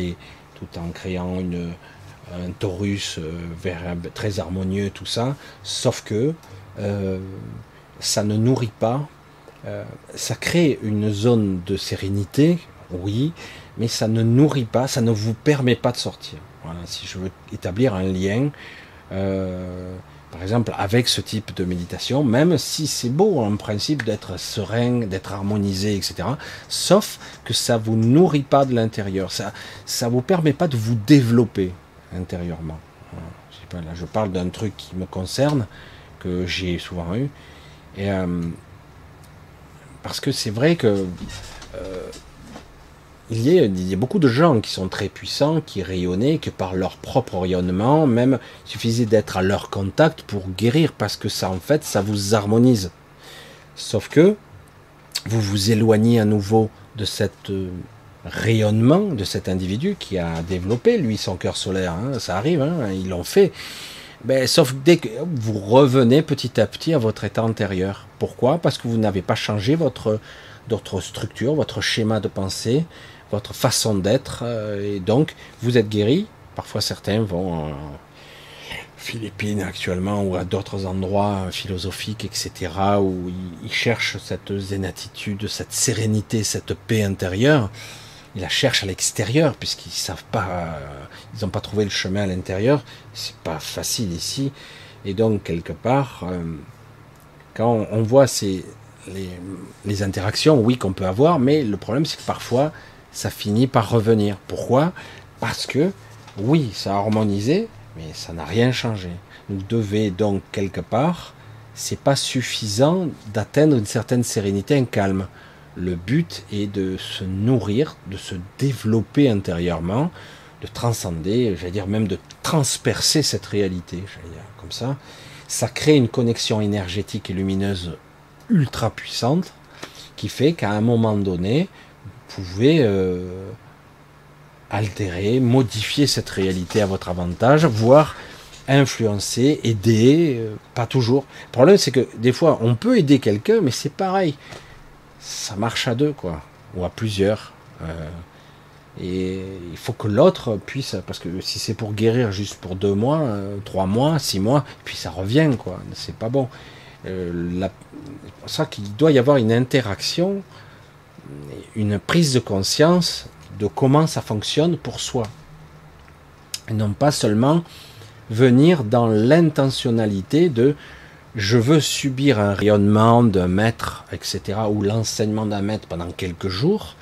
tout en créant un taurus euh, très harmonieux, tout ça, sauf que euh, ça ne nourrit pas, ça crée une zone de sérénité, oui, mais ça ne nourrit pas, ça ne vous permet pas de sortir. Voilà, si je veux établir un lien, par exemple, avec ce type de méditation, même si c'est beau en principe d'être serein, d'être harmonisé, etc., sauf que ça vous nourrit pas de l'intérieur, ça, ça vous permet pas de vous développer intérieurement. Je, là, je parle d'un truc qui me concerne, que j'ai souvent eu. Et, euh, parce que c'est vrai que euh, il, y a, beaucoup de gens qui sont très puissants, qui rayonnaient, que par leur propre rayonnement, même il suffisait d'être à leur contact pour guérir, parce que ça, en fait, ça vous harmonise. Sauf que vous vous éloignez à nouveau de cette euh, rayonnement de cet individu qui a développé, lui, son cœur solaire. Hein, ça arrive, hein, ils l'ont fait. Ben, sauf dès que vous revenez petit à petit à votre état antérieur. Pourquoi? Parce que vous n'avez pas changé votre, votre structure, votre schéma de pensée, votre façon d'être. Euh, et donc, vous êtes guéri. Parfois, certains vont en Philippines actuellement ou à d'autres endroits philosophiques, etc., où ils cherchent cette zénatitude, cette sérénité, cette paix intérieure ils la cherchent à l'extérieur puisqu'ils savent pas, euh, ils n'ont pas trouvé le chemin à l'intérieur. C'est pas facile ici. Et donc quelque part, euh, quand on, voit ces les, interactions, oui, qu'on peut avoir, mais le problème c'est que parfois ça finit par revenir. Pourquoi? Parce que oui, ça a harmonisé, mais ça n'a rien changé. Vous devez donc quelque part, c'est pas suffisant d'atteindre une certaine sérénité, un calme. Le but est de se nourrir, de se développer intérieurement, de transcender, j'allais dire même de transpercer cette réalité, j'allais dire comme ça. Ça crée une connexion énergétique et lumineuse ultra puissante qui fait qu'à un moment donné, pouvez euh, altérer, modifier cette réalité à votre avantage, voire influencer, aider, euh, pas toujours. Le problème, c'est que des fois, on peut aider quelqu'un, mais c'est pareil ça marche à deux, quoi, ou à plusieurs. Euh, et il faut que l'autre puisse, parce que si c'est pour guérir juste pour deux mois, trois mois, six mois, puis ça revient, quoi. C'est pas bon. C'est pour ça qu'il doit y avoir une interaction, une prise de conscience de comment ça fonctionne pour soi. Et non pas seulement venir dans l'intentionnalité de je veux subir un rayonnement d'un maître, etc., ou l'enseignement d'un maître pendant quelques jours,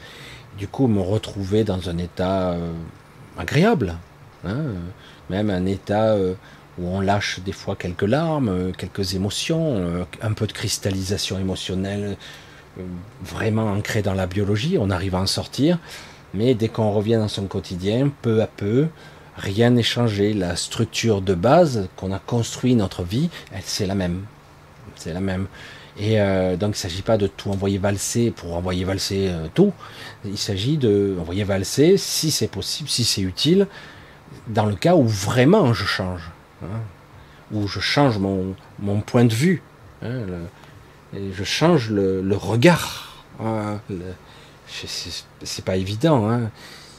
du coup me retrouver dans un état euh, agréable, hein, même un état euh, où on lâche des fois quelques larmes, euh, quelques émotions, un peu de cristallisation émotionnelle vraiment ancrée dans la biologie, on arrive à en sortir, mais dès qu'on revient dans son quotidien, peu à peu, rien n'est changé. La structure de base qu'on a construit notre vie, c'est la même. C'est la même. Et euh, donc il ne s'agit pas de tout envoyer valser pour envoyer valser euh, tout. Il s'agit de envoyer valser si c'est possible, si c'est utile, dans le cas où vraiment je change. Hein, où je change mon, mon, point de vue. Hein, et je change le, regard. Hein, c'est pas évident. Hein.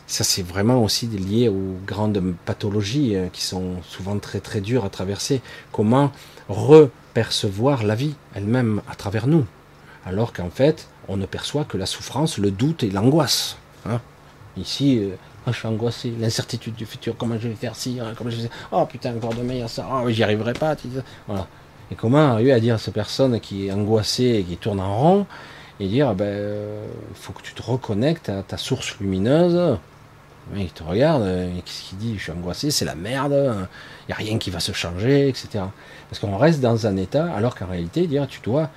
Ça, c'est vraiment aussi lié aux grandes pathologies euh, qui sont souvent très très dures à traverser. Comment percevoir la vie elle-même à travers nous, alors qu'en fait, on ne perçoit que la souffrance, le doute et l'angoisse. Hein. Ici, euh, ah, je suis angoissé, l'incertitude du futur, comment je vais faire ci, hein, comment je vais... Oh putain, encore demain, il y ça, oh, j'y arriverai pas. Voilà. Et comment arriver à dire à cette personne qui est angoissée et qui tourne en rond, et dire, il ben, euh, faut que tu te reconnectes à ta source lumineuse. Il te regarde, et qu'est-ce qu'il dit Je suis angoissé, c'est la merde, il n'y a rien qui va se changer, etc. Parce qu'on reste dans un état, alors qu'en réalité, dire, tu dois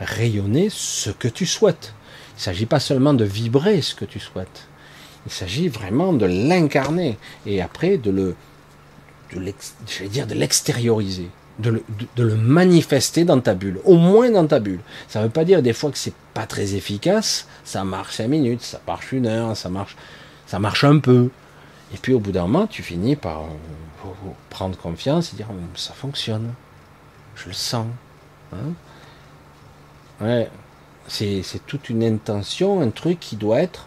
rayonner ce que tu souhaites. Il ne s'agit pas seulement de vibrer ce que tu souhaites. Il s'agit vraiment de l'incarner et après de le, dire de l'extérioriser, de le, manifester dans ta bulle, au moins dans ta bulle. Ça ne veut pas dire des fois que c'est pas très efficace. Ça marche cinq minutes, ça marche une heure, ça marche, ça marche un peu. Et puis au bout d'un moment, tu finis par euh, prendre confiance et dire ça fonctionne, je le sens. Hein? C'est toute une intention, un truc qui doit être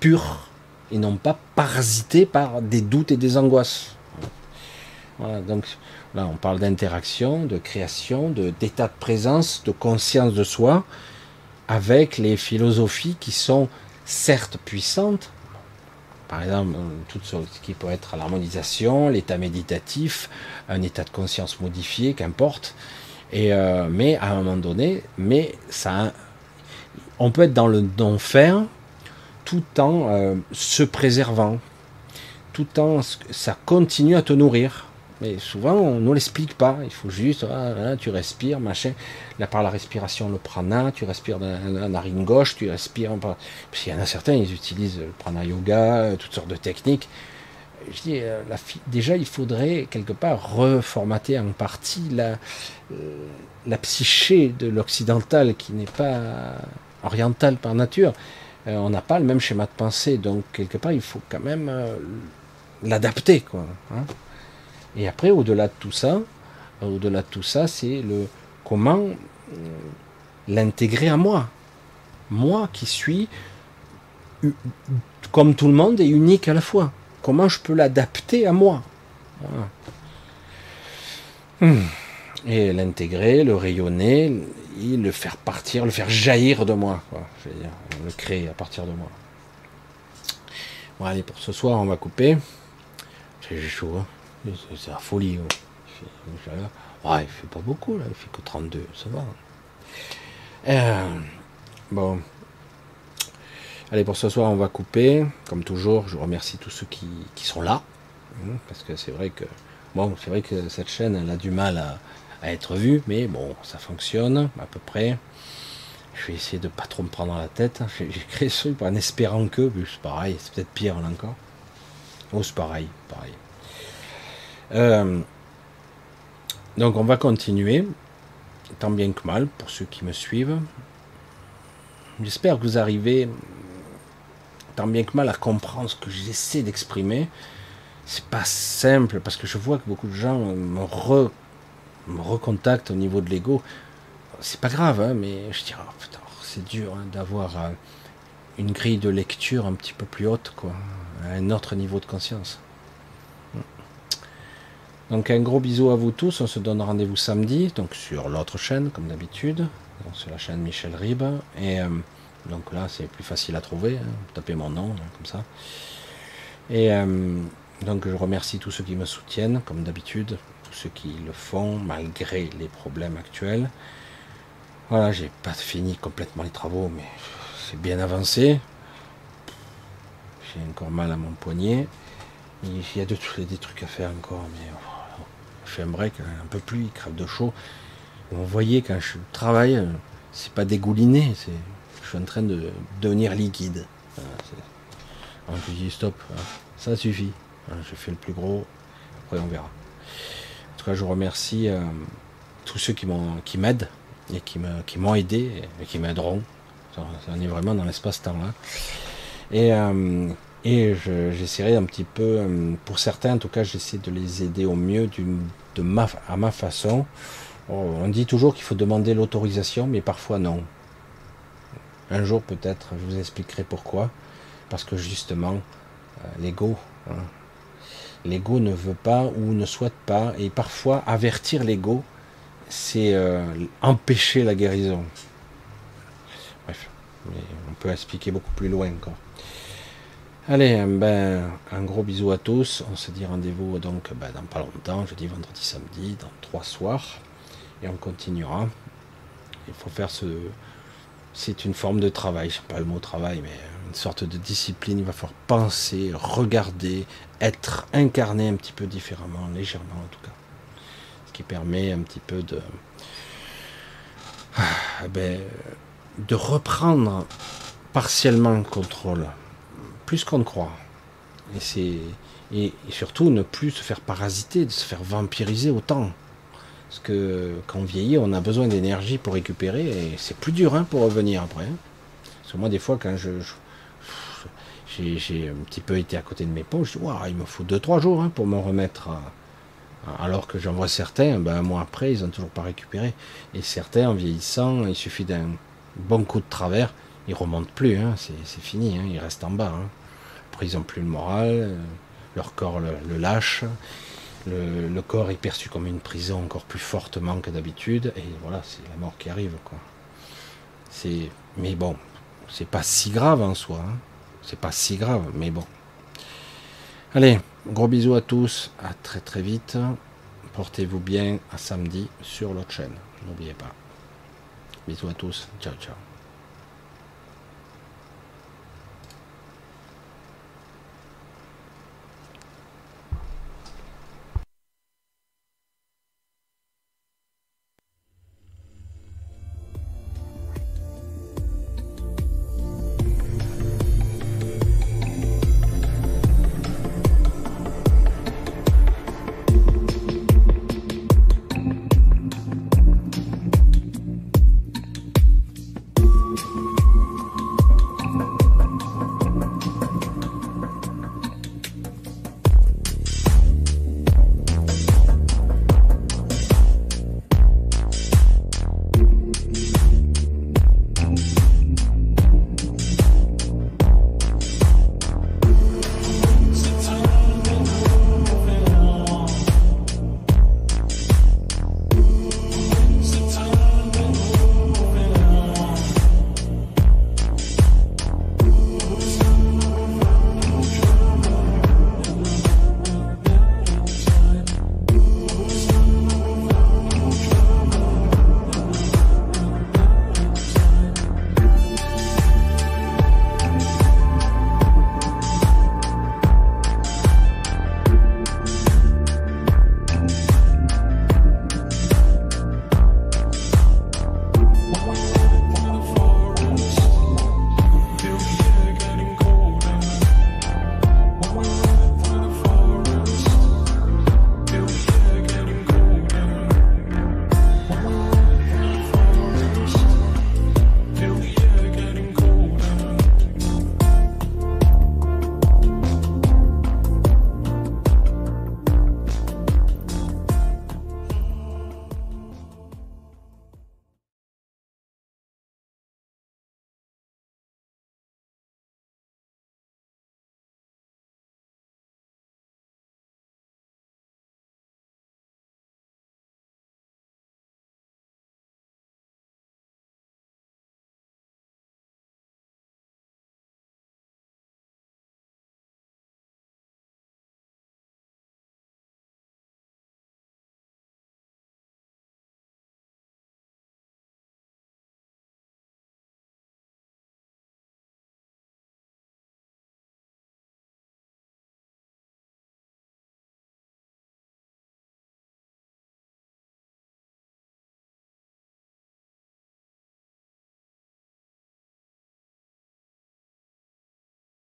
pur et non pas parasité par des doutes et des angoisses. Voilà, donc là, on parle d'interaction, de création, d'état de, présence, de conscience de soi, avec les philosophies qui sont certes puissantes, par exemple, tout ce qui peut être l'harmonisation, l'état méditatif, un état de conscience modifié, qu'importe, et euh, mais à un moment donné, mais ça, on peut être dans le non-faire tout en euh, se préservant, tout en ça continue à te nourrir. Mais souvent, on ne l'explique pas. Il faut juste, ah, tu respires, machin. Là, par la respiration, le prana, tu respires dans la narine gauche, tu respires. Parce qu'il y en a certains, ils utilisent le prana yoga, toutes sortes de techniques je dis, euh, déjà, il faudrait quelque part reformater en partie la, euh, la psyché de l'occidental qui n'est pas oriental par nature. Euh, on n'a pas le même schéma de pensée, donc quelque part, il faut quand même l'adapter, quoi. Hein. Et après, au-delà de tout ça, au-delà de tout ça, c'est le comment l'intégrer à moi. Moi qui suis comme tout le monde et unique à la fois. Comment je peux l'adapter à moi hmm. Et l'intégrer, le rayonner, le faire partir, le faire jaillir de moi. Je dire, le créer à partir de moi. Bon, allez, pour ce soir, on va couper. J'ai chaud, hein. C'est la folie. Il fait, ouais, il fait pas beaucoup, là. il fait que 32, ça va. Euh, bon, Allez, pour ce soir, on va couper. Comme toujours, je remercie tous ceux qui, sont là. Hein, parce que c'est vrai que bon, c'est vrai que cette chaîne, a du mal à, être vue, mais bon, ça fonctionne à peu près. Je vais essayer de pas trop me prendre la tête. J'ai créé ce truc en espérant que, c'est pareil, c'est peut-être pire là encore. Oh, c'est pareil, pareil. Euh, donc on va continuer, tant bien que mal, pour ceux qui me suivent. J'espère que vous arrivez tant bien que mal à comprendre ce que j'essaie d'exprimer. C'est pas simple parce que je vois que beaucoup de gens me, recontactent au niveau de l'ego. C'est pas grave, hein, mais je dirais, oh, c'est dur hein, d'avoir euh, une grille de lecture un petit peu plus haute, quoi, un autre niveau de conscience. Donc un gros bisou à vous tous, on se donne rendez-vous samedi, donc sur l'autre chaîne comme d'habitude, sur la chaîne Michel Ribes, et euh, donc là, c'est plus facile à trouver. Hein. Tapez mon nom, hein, comme ça. Et euh, donc, je remercie tous ceux qui me soutiennent, comme d'habitude, tous ceux qui le font, malgré les problèmes actuels. Voilà, j'ai pas fini complètement les travaux, mais c'est bien avancé. J'ai encore mal à mon poignet. Il y a de, des trucs à faire encore, mais oh, je fais un break un peu plus, il crève de chaud. Vous voyez, quand je travaille, euh, c'est pas dégouliné, c'est je suis en train de devenir liquide. Alors, je dis stop, hein. ça suffit. Hein, je fais le plus gros, après on verra. En tout cas, je remercie euh, tous ceux qui m'ont qui m'aident et qui m'ont aidé et qui m'aideront. On est vraiment dans l'espace-temps là. Et, euh, et j'essaierai un petit peu, euh, pour certains en tout cas, j'essaie de les aider au mieux de ma, à ma façon. On dit toujours qu'il faut demander l'autorisation, mais parfois non. Un jour peut-être, je vous expliquerai pourquoi. Parce que justement, euh, l'ego, hein, l'ego ne veut pas ou ne souhaite pas, et parfois avertir l'ego, c'est euh, empêcher la guérison. Bref, on peut expliquer beaucoup plus loin encore. Allez, ben, un gros bisou à tous. On se dit rendez-vous donc ben, dans pas longtemps, jeudi, vendredi, samedi, dans trois soirs. Et on continuera. Il faut faire ce. C'est une forme de travail, je sais pas le mot travail, mais une sorte de discipline. Il va falloir penser, regarder, être incarné un petit peu différemment, légèrement en tout cas. Ce qui permet un petit peu de. Ah, ben, de reprendre partiellement le contrôle plus qu'on ne croit. Et, c'est, et, surtout ne plus se faire parasiter, de se faire vampiriser autant. Parce que quand on vieillit, on a besoin d'énergie pour récupérer et c'est plus dur hein, pour revenir après. Hein. Parce que moi, des fois, quand je, j'ai, un petit peu été à côté de mes poches, je dis, il me faut 2-3 jours hein, pour me remettre. alors que j'en vois certains, ben, un mois après, ils n'ont toujours pas récupéré. Et certains, en vieillissant, il suffit d'un bon coup de travers, ils remontent plus, c'est, fini, ils restent en bas ils n'ont plus le moral, euh, leur corps le, lâche, le, corps est perçu comme une prison encore plus fortement que d'habitude, et voilà, c'est la mort qui arrive. Mais bon, c'est pas si grave en soi, hein. c'est pas si grave, mais bon. Allez, gros bisous à tous, à très très vite. Portez-vous bien à samedi sur l'autre chaîne, n'oubliez pas. Bisous à tous, ciao ciao.